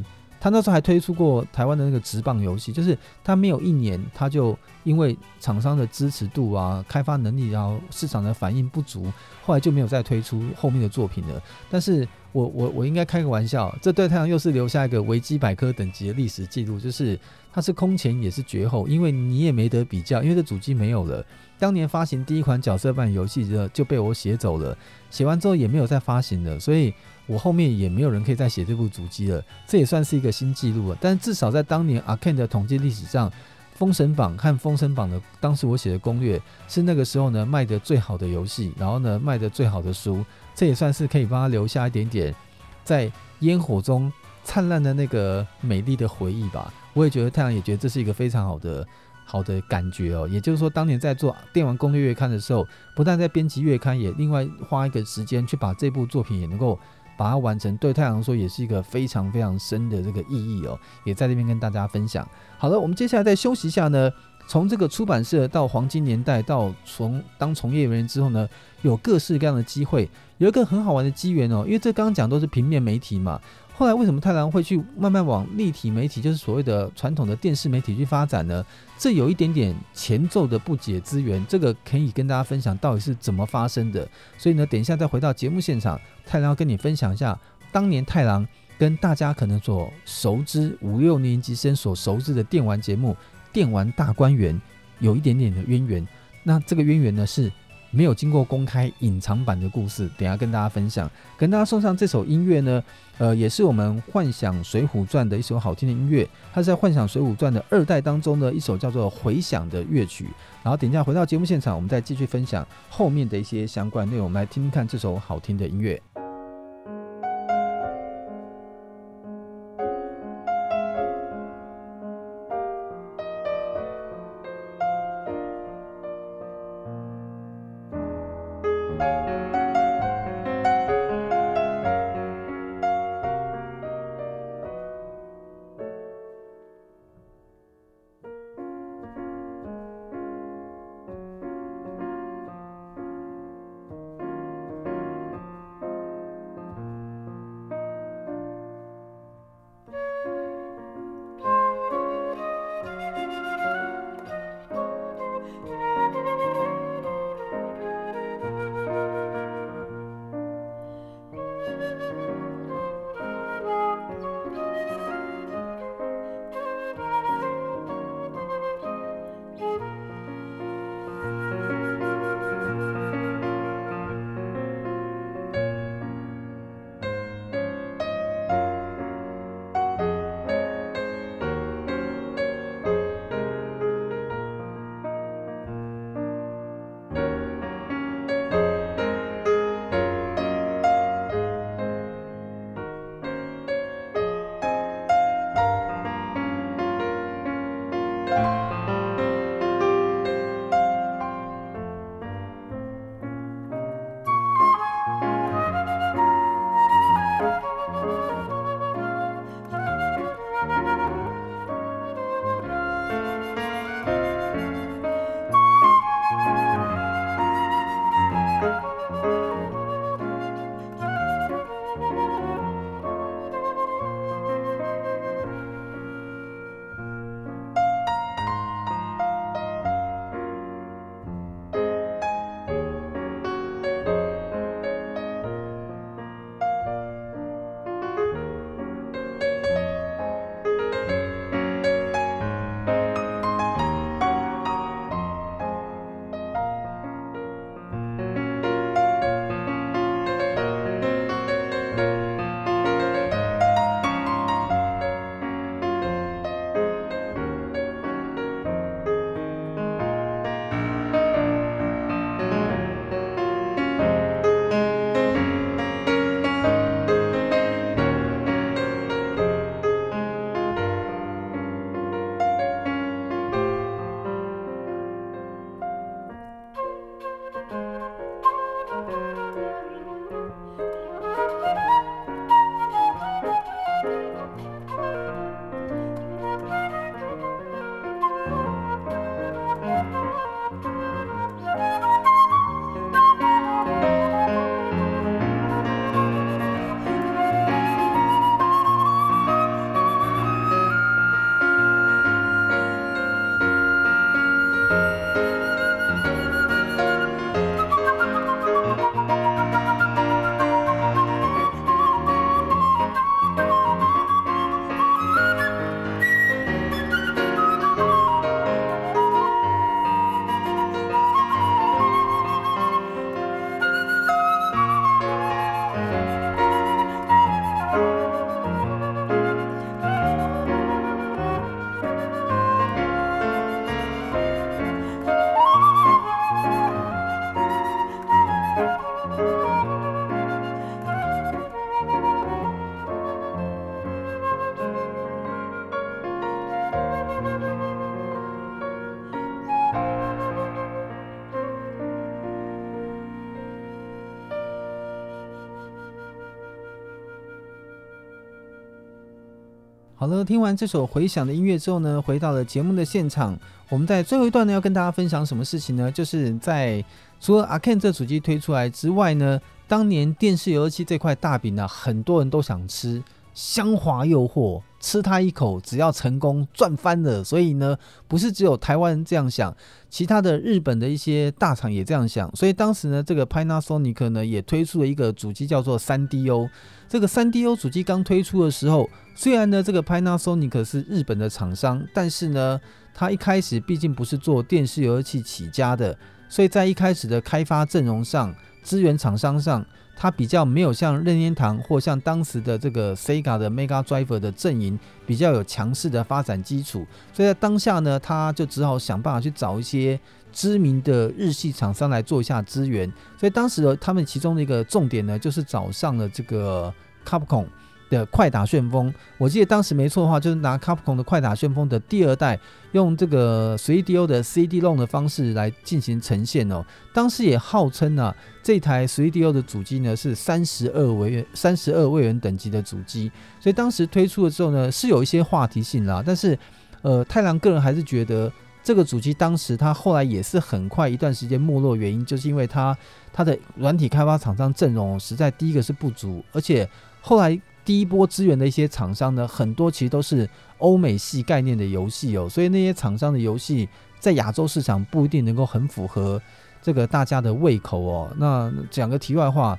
他那时候还推出过台湾的那个直棒游戏，就是他没有一年，他就因为厂商的支持度啊、开发能力，然后市场的反应不足，后来就没有再推出后面的作品了。但是我我我应该开个玩笑，这对太阳又是留下一个维基百科等级的历史记录，就是它是空前也是绝后，因为你也没得比较，因为这主机没有了。当年发行第一款角色扮演游戏的就被我写走了，写完之后也没有再发行了，所以。我后面也没有人可以再写这部主机了，这也算是一个新纪录了。但至少在当年 Arcane 的统计历史上，《封神榜》和《封神榜》的当时我写的攻略是那个时候呢卖得最好的游戏，然后呢卖得最好的书，这也算是可以帮他留下一点点在烟火中灿烂的那个美丽的回忆吧。我也觉得太阳也觉得这是一个非常好的。好的感觉哦，也就是说，当年在做电玩攻略月刊的时候，不但在编辑月刊，也另外花一个时间去把这部作品也能够把它完成。对太阳说，也是一个非常非常深的这个意义哦，也在这边跟大家分享。好了，我们接下来再休息一下呢。从这个出版社到黄金年代，到从当从业人员之后呢，有各式各样的机会，有一个很好玩的机缘哦，因为这刚刚讲都是平面媒体嘛。后来为什么太郎会去慢慢往立体媒体，就是所谓的传统的电视媒体去发展呢？这有一点点前奏的不解之缘，这个可以跟大家分享到底是怎么发生的。所以呢，等一下再回到节目现场，太郎要跟你分享一下当年太郎跟大家可能所熟知五六年级生所熟知的电玩节目《电玩大观园》有一点点的渊源。那这个渊源呢是。没有经过公开隐藏版的故事，等下跟大家分享。跟大家送上这首音乐呢，呃，也是我们《幻想水浒传》的一首好听的音乐。它是在《幻想水浒传》的二代当中的一首叫做《回响》的乐曲。然后等一下回到节目现场，我们再继续分享后面的一些相关内容。我们来听听看这首好听的音乐。好了，听完这首回响的音乐之后呢，回到了节目的现场。我们在最后一段呢，要跟大家分享什么事情呢？就是在除了 Aken 这主机推出来之外呢，当年电视游戏这块大饼呢，很多人都想吃。香滑诱惑，吃它一口，只要成功赚翻了。所以呢，不是只有台湾人这样想，其他的日本的一些大厂也这样想。所以当时呢，这个 Panasonic 呢也推出了一个主机，叫做 3DO。这个 3DO 主机刚推出的时候，虽然呢这个 Panasonic 是日本的厂商，但是呢，它一开始毕竟不是做电视游戏起家的，所以在一开始的开发阵容上，资源厂商上。它比较没有像任天堂或像当时的这个 Sega 的 Mega Drive 的阵营比较有强势的发展基础，所以在当下呢，他就只好想办法去找一些知名的日系厂商来做一下资源。所以当时的他们其中的一个重点呢，就是找上了这个 Capcom。的快打旋风，我记得当时没错的话，就是拿 Capcom 的快打旋风的第二代，用这个 3DO 的 CD-ROM 的方式来进行呈现哦。当时也号称啊，这台 3DO 的主机呢是三十二位元、三十二位元等级的主机，所以当时推出的时候呢是有一些话题性啦。但是，呃，太郎个人还是觉得这个主机当时它后来也是很快一段时间没落，原因就是因为它它的软体开发厂商阵容实在第一个是不足，而且后来。第一波支援的一些厂商呢，很多其实都是欧美系概念的游戏哦，所以那些厂商的游戏在亚洲市场不一定能够很符合这个大家的胃口哦。那讲个题外话，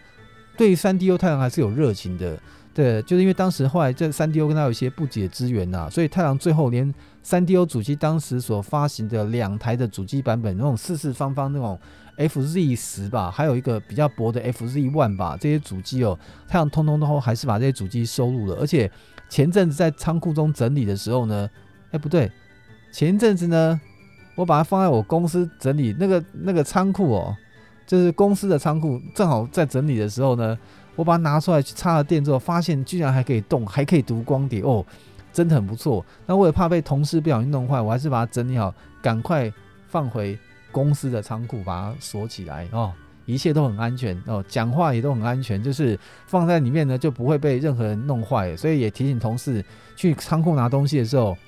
对 3DO 太郎还是有热情的，对，就是因为当时后来这 3DO 跟他有一些不解之缘呐，所以太郎最后连 3DO 主机当时所发行的两台的主机版本，那种四四方方那种。FZ 十吧，还有一个比较薄的 FZ One 吧，这些主机哦，太阳通通都还是把这些主机收录了。而且前阵子在仓库中整理的时候呢，哎不对，前阵子呢，我把它放在我公司整理那个那个仓库哦，就是公司的仓库，正好在整理的时候呢，我把它拿出来去插了电之后，发现居然还可以动，还可以读光碟哦，真的很不错。那我也怕被同事不小心弄坏，我还是把它整理好，赶快放回。公司的仓库把它锁起来哦，一切都很安全哦，讲话也都很安全，就是放在里面呢就不会被任何人弄坏，所以也提醒同事去仓库拿东西的时候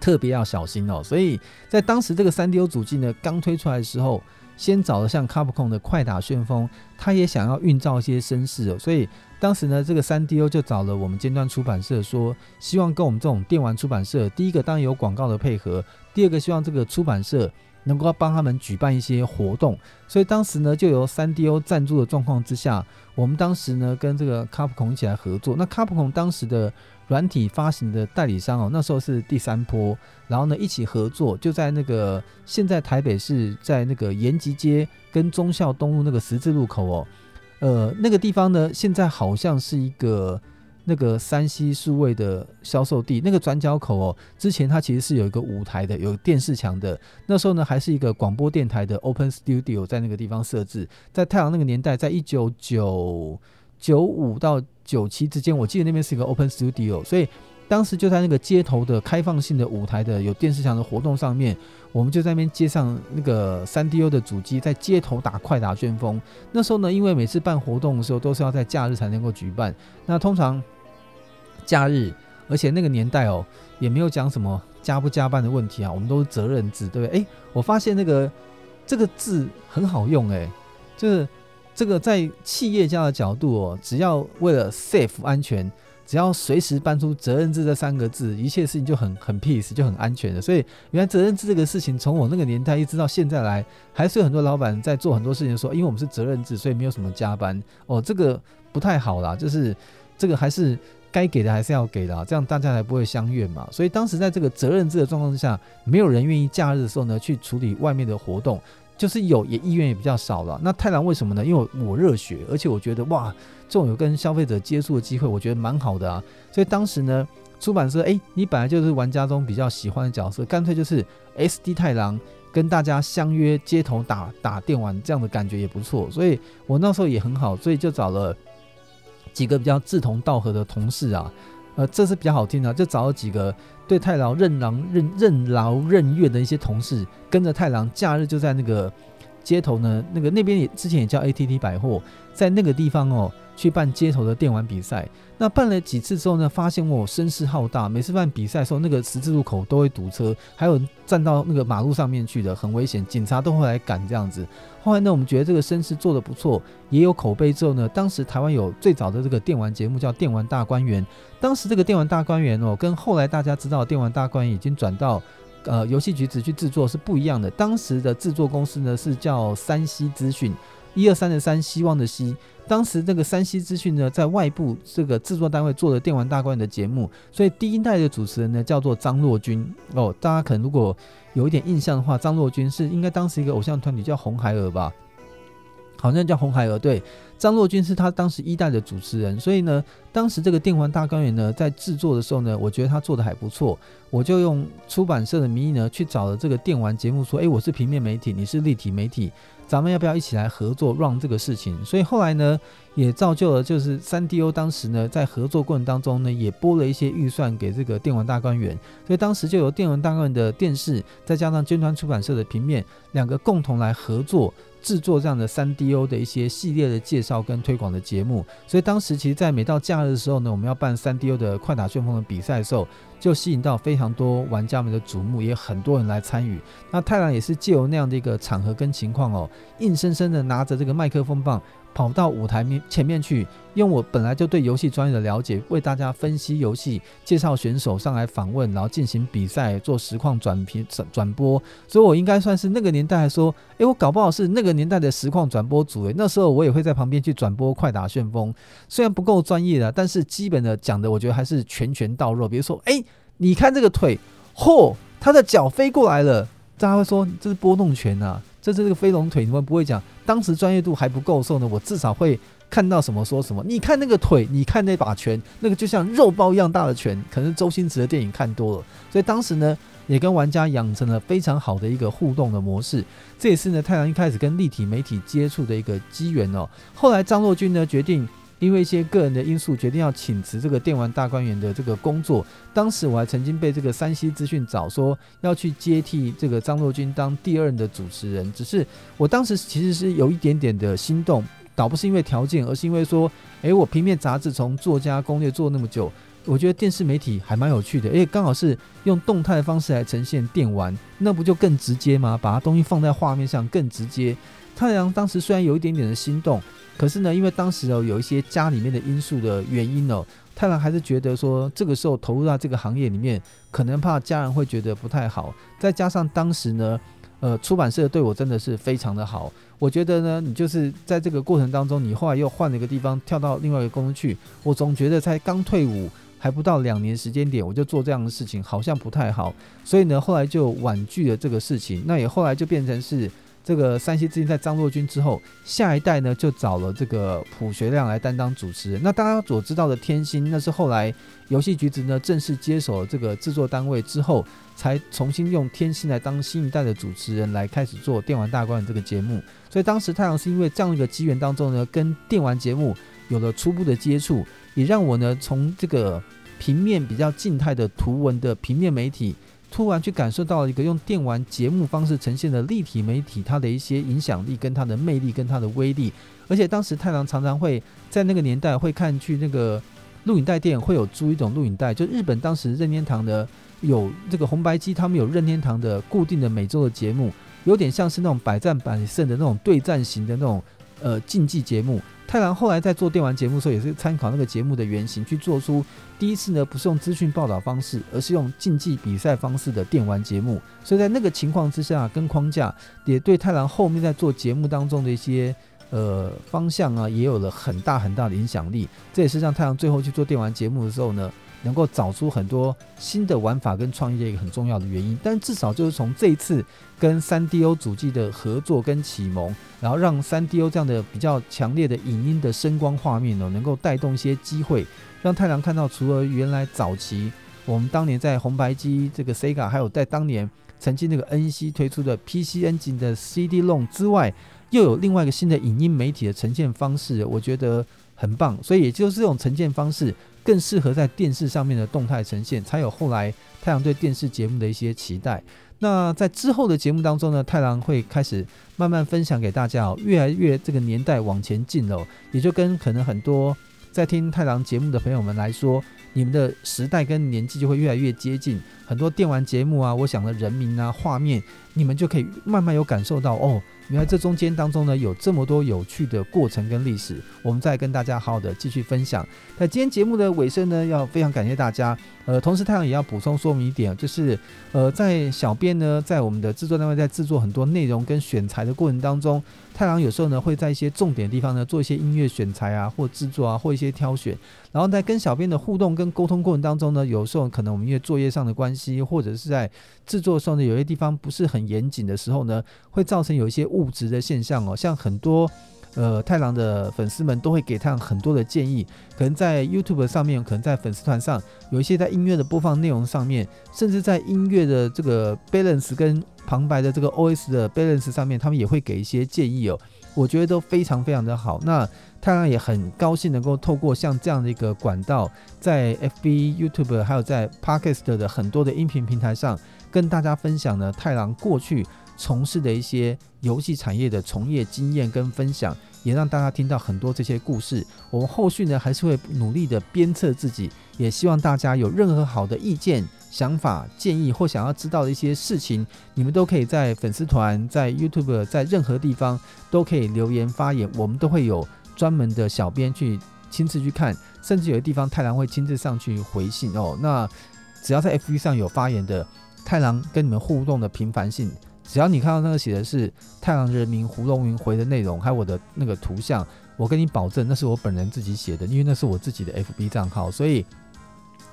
特别要小心哦。所以在当时这个 3DO 主机呢刚推出来的时候，先找了像 Capcom 的快打旋风，他也想要运造一些声势哦，所以当时呢这个 3DO 就找了我们尖端出版社说，希望跟我们这种电玩出版社，第一个当然有广告的配合，第二个希望这个出版社。能够帮他们举办一些活动，所以当时呢，就由三 DO 赞助的状况之下，我们当时呢跟这个 Capcom 一起来合作。那 Capcom 当时的软体发行的代理商哦，那时候是第三波，然后呢一起合作，就在那个现在台北市在那个延吉街跟忠孝东路那个十字路口哦，呃那个地方呢现在好像是一个。那个山西数位的销售地，那个转角口哦，之前它其实是有一个舞台的，有电视墙的。那时候呢，还是一个广播电台的 Open Studio 在那个地方设置。在太郎那个年代，在一九九九五到九七之间，我记得那边是一个 Open Studio，所以当时就在那个街头的开放性的舞台的有电视墙的活动上面，我们就在那边接上那个三 D O 的主机，在街头打快打旋风。那时候呢，因为每次办活动的时候都是要在假日才能够举办，那通常。假日，而且那个年代哦，也没有讲什么加不加班的问题啊，我们都是责任制，对不对？哎，我发现那个这个字很好用，哎，就是这个在企业家的角度哦，只要为了 safe 安全，只要随时搬出责任制这三个字，一切事情就很很 peace，就很安全的。所以原来责任制这个事情，从我那个年代一直到现在来，还是有很多老板在做很多事情，说因为我们是责任制，所以没有什么加班哦，这个不太好啦，就是这个还是。该给的还是要给的，这样大家才不会相怨嘛。所以当时在这个责任制的状况之下，没有人愿意假日的时候呢去处理外面的活动，就是有也意愿也比较少了。那太郎为什么呢？因为我热血，而且我觉得哇，这种有跟消费者接触的机会，我觉得蛮好的啊。所以当时呢，出版社哎，你本来就是玩家中比较喜欢的角色，干脆就是 SD 太郎跟大家相约街头打打电玩，这样的感觉也不错。所以我那时候也很好，所以就找了。几个比较志同道合的同事啊，呃，这是比较好听的，就找了几个对太郎任劳任任劳任怨的一些同事，跟着太郎假日就在那个街头呢，那个那边也之前也叫 ATT 百货，在那个地方哦。去办街头的电玩比赛，那办了几次之后呢，发现我声势浩大，每次办比赛的时候，那个十字路口都会堵车，还有站到那个马路上面去的，很危险，警察都会来赶这样子。后来呢，我们觉得这个声势做得不错，也有口碑之后呢，当时台湾有最早的这个电玩节目叫《电玩大观园》，当时这个《电玩大观园》哦，跟后来大家知道《电玩大观园》已经转到呃游戏局子去制作是不一样的，当时的制作公司呢是叫三西资讯。一二三的三，希望的希。当时这个山西资讯呢，在外部这个制作单位做的电玩大观园的节目，所以第一代的主持人呢叫做张若君哦。大家可能如果有一点印象的话，张若君是应该当时一个偶像团体叫红孩儿吧，好像叫红孩儿。对，张若君是他当时一代的主持人，所以呢，当时这个电玩大观园呢在制作的时候呢，我觉得他做的还不错，我就用出版社的名义呢去找了这个电玩节目，说，哎，我是平面媒体，你是立体媒体。咱们要不要一起来合作 run 这个事情？所以后来呢，也造就了就是三 D O 当时呢在合作过程当中呢，也拨了一些预算给这个电玩大观园。所以当时就由电玩大观园的电视，再加上军团出版社的平面，两个共同来合作制作这样的三 D O 的一些系列的介绍跟推广的节目。所以当时其实，在每到假日的时候呢，我们要办三 D O 的快打旋风的比赛的时候，就吸引到非常多玩家们的瞩目，也很多人来参与。那太郎也是借由那样的一个场合跟情况哦，硬生生的拿着这个麦克风棒跑到舞台面前面去，用我本来就对游戏专业的了解，为大家分析游戏，介绍选手上来访问，然后进行比赛，做实况转评转转播。所以我应该算是那个年代来说，诶，我搞不好是那个年代的实况转播组诶。那时候我也会在旁边去转播快打旋风，虽然不够专业的，但是基本的讲的，我觉得还是拳拳到肉。比如说，诶。你看这个腿，嚯，他的脚飞过来了，大家会说这是拨弄拳啊，这是这个飞龙腿，你们不会讲。当时专业度还不够的时候呢，我至少会看到什么说什么。你看那个腿，你看那把拳，那个就像肉包一样大的拳，可能是周星驰的电影看多了，所以当时呢，也跟玩家养成了非常好的一个互动的模式。这也是呢，太阳一开始跟立体媒体接触的一个机缘哦。后来张若昀呢决定。因为一些个人的因素，决定要请辞这个电玩大观园的这个工作。当时我还曾经被这个山西资讯找说要去接替这个张若君当第二任的主持人，只是我当时其实是有一点点的心动，倒不是因为条件，而是因为说，诶，我平面杂志从作家攻略做那么久，我觉得电视媒体还蛮有趣的，诶，刚好是用动态的方式来呈现电玩，那不就更直接吗？把它东西放在画面上更直接。太阳当时虽然有一点点的心动。可是呢，因为当时哦有一些家里面的因素的原因哦，太郎还是觉得说这个时候投入到这个行业里面，可能怕家人会觉得不太好。再加上当时呢，呃，出版社对我真的是非常的好。我觉得呢，你就是在这个过程当中，你后来又换了一个地方，跳到另外一个公司去，我总觉得才刚退伍还不到两年时间点，我就做这样的事情，好像不太好。所以呢，后来就婉拒了这个事情。那也后来就变成是。这个山西之星在张若君之后，下一代呢就找了这个朴学亮来担当主持人。那大家所知道的天心，那是后来游戏橘子呢正式接手了这个制作单位之后，才重新用天心来当新一代的主持人来开始做电玩大观园这个节目。所以当时太阳是因为这样一个机缘当中呢，跟电玩节目有了初步的接触，也让我呢从这个平面比较静态的图文的平面媒体。突然去感受到了一个用电玩节目方式呈现的立体媒体，它的一些影响力、跟它的魅力、跟它的威力。而且当时太郎常常会在那个年代会看去那个录影带店，会有租一种录影带，就日本当时任天堂的有这个红白机，他们有任天堂的固定的每周的节目，有点像是那种百战百胜的那种对战型的那种呃竞技节目。太郎后来在做电玩节目的时候，也是参考那个节目的原型去做出第一次呢，不是用资讯报道方式，而是用竞技比赛方式的电玩节目。所以在那个情况之下，跟框架也对太郎后面在做节目当中的一些呃方向啊，也有了很大很大的影响力。这也是让太郎最后去做电玩节目的时候呢，能够找出很多新的玩法跟创意的一个很重要的原因，但至少就是从这一次跟三 D O 主机的合作跟启蒙，然后让三 D O 这样的比较强烈的影音的声光画面呢，能够带动一些机会，让太郎看到除了原来早期我们当年在红白机这个 Sega，还有在当年曾经那个 N C 推出的 P C N G 的 CD-ROM 之外，又有另外一个新的影音媒体的呈现方式，我觉得很棒。所以也就是这种呈现方式更适合在电视上面的动态呈现，才有后来太郎对电视节目的一些期待。那在之后的节目当中呢，太郎会开始慢慢分享给大家哦，越来越这个年代往前进了，也就跟可能很多在听太郎节目的朋友们来说。你们的时代跟年纪就会越来越接近，很多电玩节目啊，我想的人名啊、画面，你们就可以慢慢有感受到哦。原来这中间当中呢，有这么多有趣的过程跟历史，我们再跟大家好好的继续分享。在今天节目的尾声呢，要非常感谢大家。呃，同时太郎也要补充说明一点，就是呃，在小编呢，在我们的制作单位在制作很多内容跟选材的过程当中，太郎有时候呢会在一些重点地方呢做一些音乐选材啊，或制作啊，或一些挑选。然后在跟小编的互动跟沟通过程当中呢，有时候可能我们因为作业上的关系，或者是在制作的时候呢，有些地方不是很严谨的时候呢，会造成有一些误植的现象哦。像很多呃太郎的粉丝们都会给太郎很多的建议，可能在 YouTube 上面，可能在粉丝团上，有一些在音乐的播放内容上面，甚至在音乐的这个 balance 跟旁白的这个 OS 的 balance 上面，他们也会给一些建议哦。我觉得都非常非常的好。那太郎也很高兴能够透过像这样的一个管道，在 FB、YouTube 还有在 Podcast 的很多的音频平台上，跟大家分享呢太郎过去从事的一些游戏产业的从业经验跟分享，也让大家听到很多这些故事。我们后续呢还是会努力的鞭策自己，也希望大家有任何好的意见、想法、建议或想要知道的一些事情，你们都可以在粉丝团、在 YouTube、在任何地方都可以留言发言，我们都会有。专门的小编去亲自去看，甚至有的地方太郎会亲自上去回信哦。那只要在 FB 上有发言的太郎跟你们互动的频繁性，只要你看到那个写的是太郎人民胡龙云回的内容，还有我的那个图像，我跟你保证那是我本人自己写的，因为那是我自己的 FB 账号。所以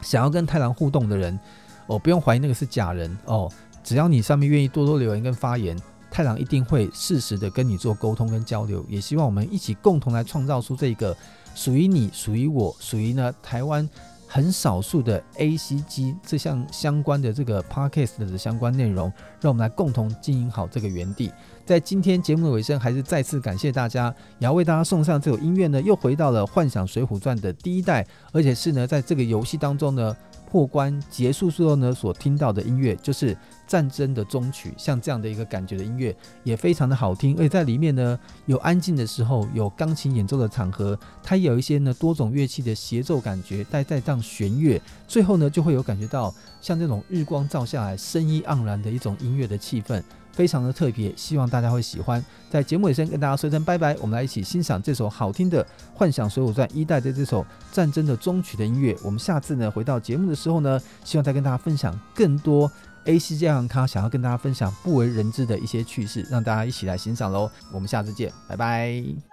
想要跟太郎互动的人，哦，不用怀疑那个是假人哦。只要你上面愿意多多留言跟发言。太郎一定会适时的跟你做沟通跟交流，也希望我们一起共同来创造出这个属于你、属于我、属于呢台湾很少数的 ACG 这项相关的这个 Podcast 的相关内容，让我们来共同经营好这个园地。在今天节目的尾声，还是再次感谢大家，也要为大家送上这首音乐呢，又回到了《幻想水浒传》的第一代，而且是呢在这个游戏当中呢。过关结束之后呢，所听到的音乐就是战争的终曲，像这样的一个感觉的音乐也非常的好听，而且在里面呢有安静的时候，有钢琴演奏的场合，它有一些呢多种乐器的协奏感觉，带带这样弦乐，最后呢就会有感觉到像这种日光照下来，生意盎然的一种音乐的气氛。非常的特别，希望大家会喜欢。在节目尾声跟大家说声拜拜，我们来一起欣赏这首好听的《幻想水浒传一代》的这首战争的终曲的音乐。我们下次呢回到节目的时候呢，希望再跟大家分享更多 AC 这样咖想要跟大家分享不为人知的一些趣事，让大家一起来欣赏喽。我们下次见，拜拜。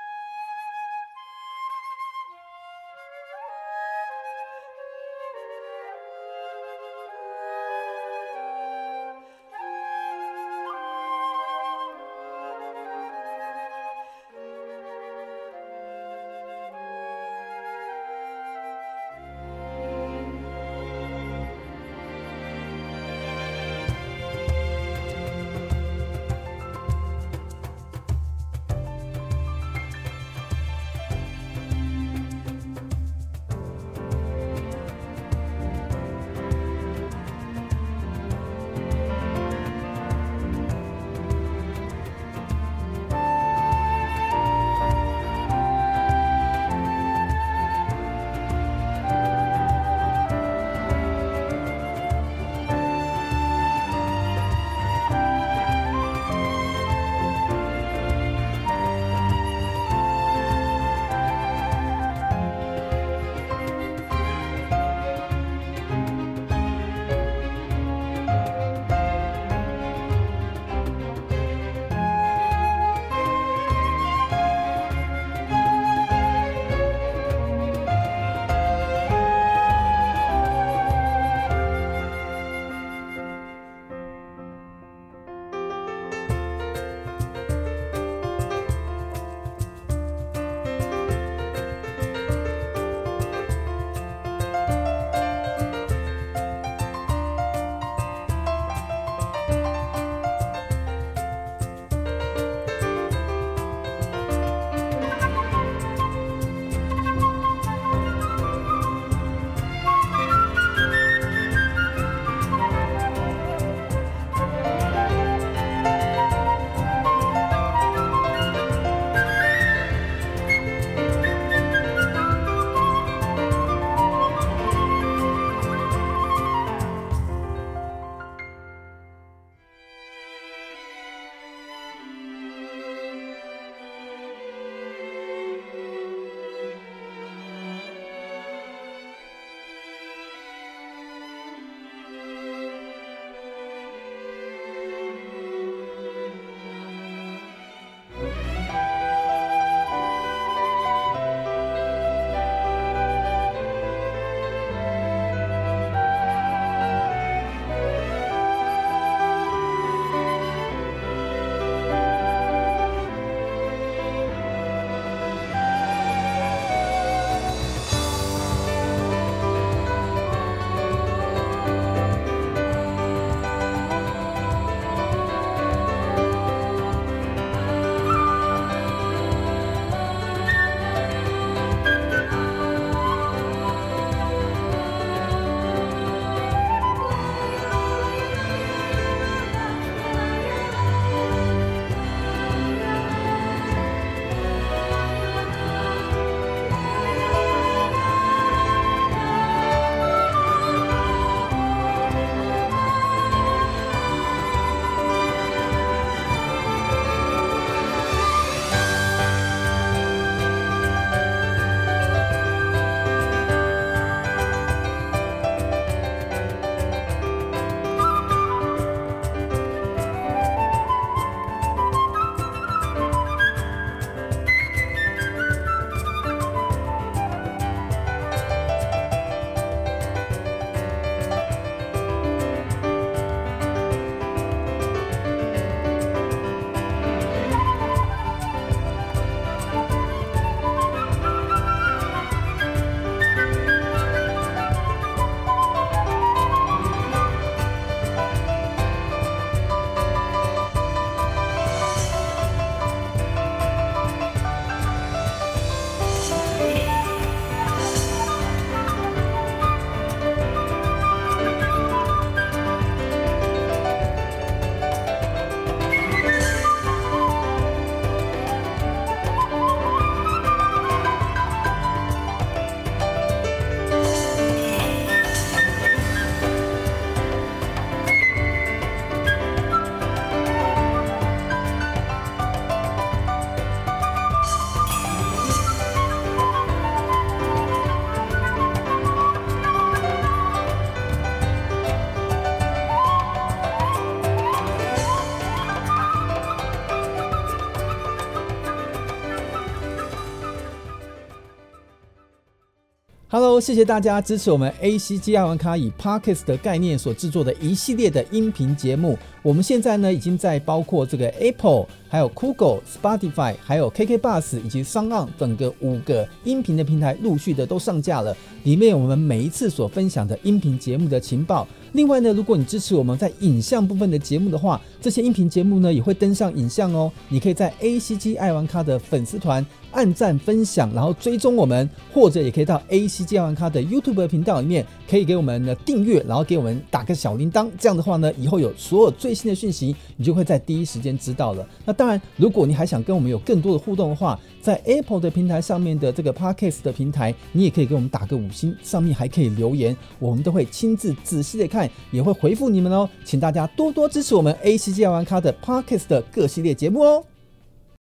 Hello，谢谢大家支持我们 ACG 爱玩咖以 Podcast 的概念所制作的一系列的音频节目。我们现在呢，已经在包括这个 Apple、还有 Google、Spotify、还有 KKBus 以及 SoundOn 等个五个音频的平台陆续的都上架了。里面我们每一次所分享的音频节目的情报。另外呢，如果你支持我们在影像部分的节目的话，这些音频节目呢也会登上影像哦。你可以在 ACG 爱玩咖的粉丝团按赞分享，然后追踪我们，或者也可以到 ACG 爱玩咖的 YouTube 频道里面，可以给我们的订阅，然后给我们打个小铃铛。这样的话呢，以后有所有最新的讯息，你就会在第一时间知道了。那当然，如果你还想跟我们有更多的互动的话，在 Apple 的平台上面的这个 Podcast 的平台，你也可以给我们打个五星，上面还可以留言，我们都会亲自仔细的看。也会回复你们哦，请大家多多支持我们 A C G I 玩咖的 Parkes 的各系列节目哦。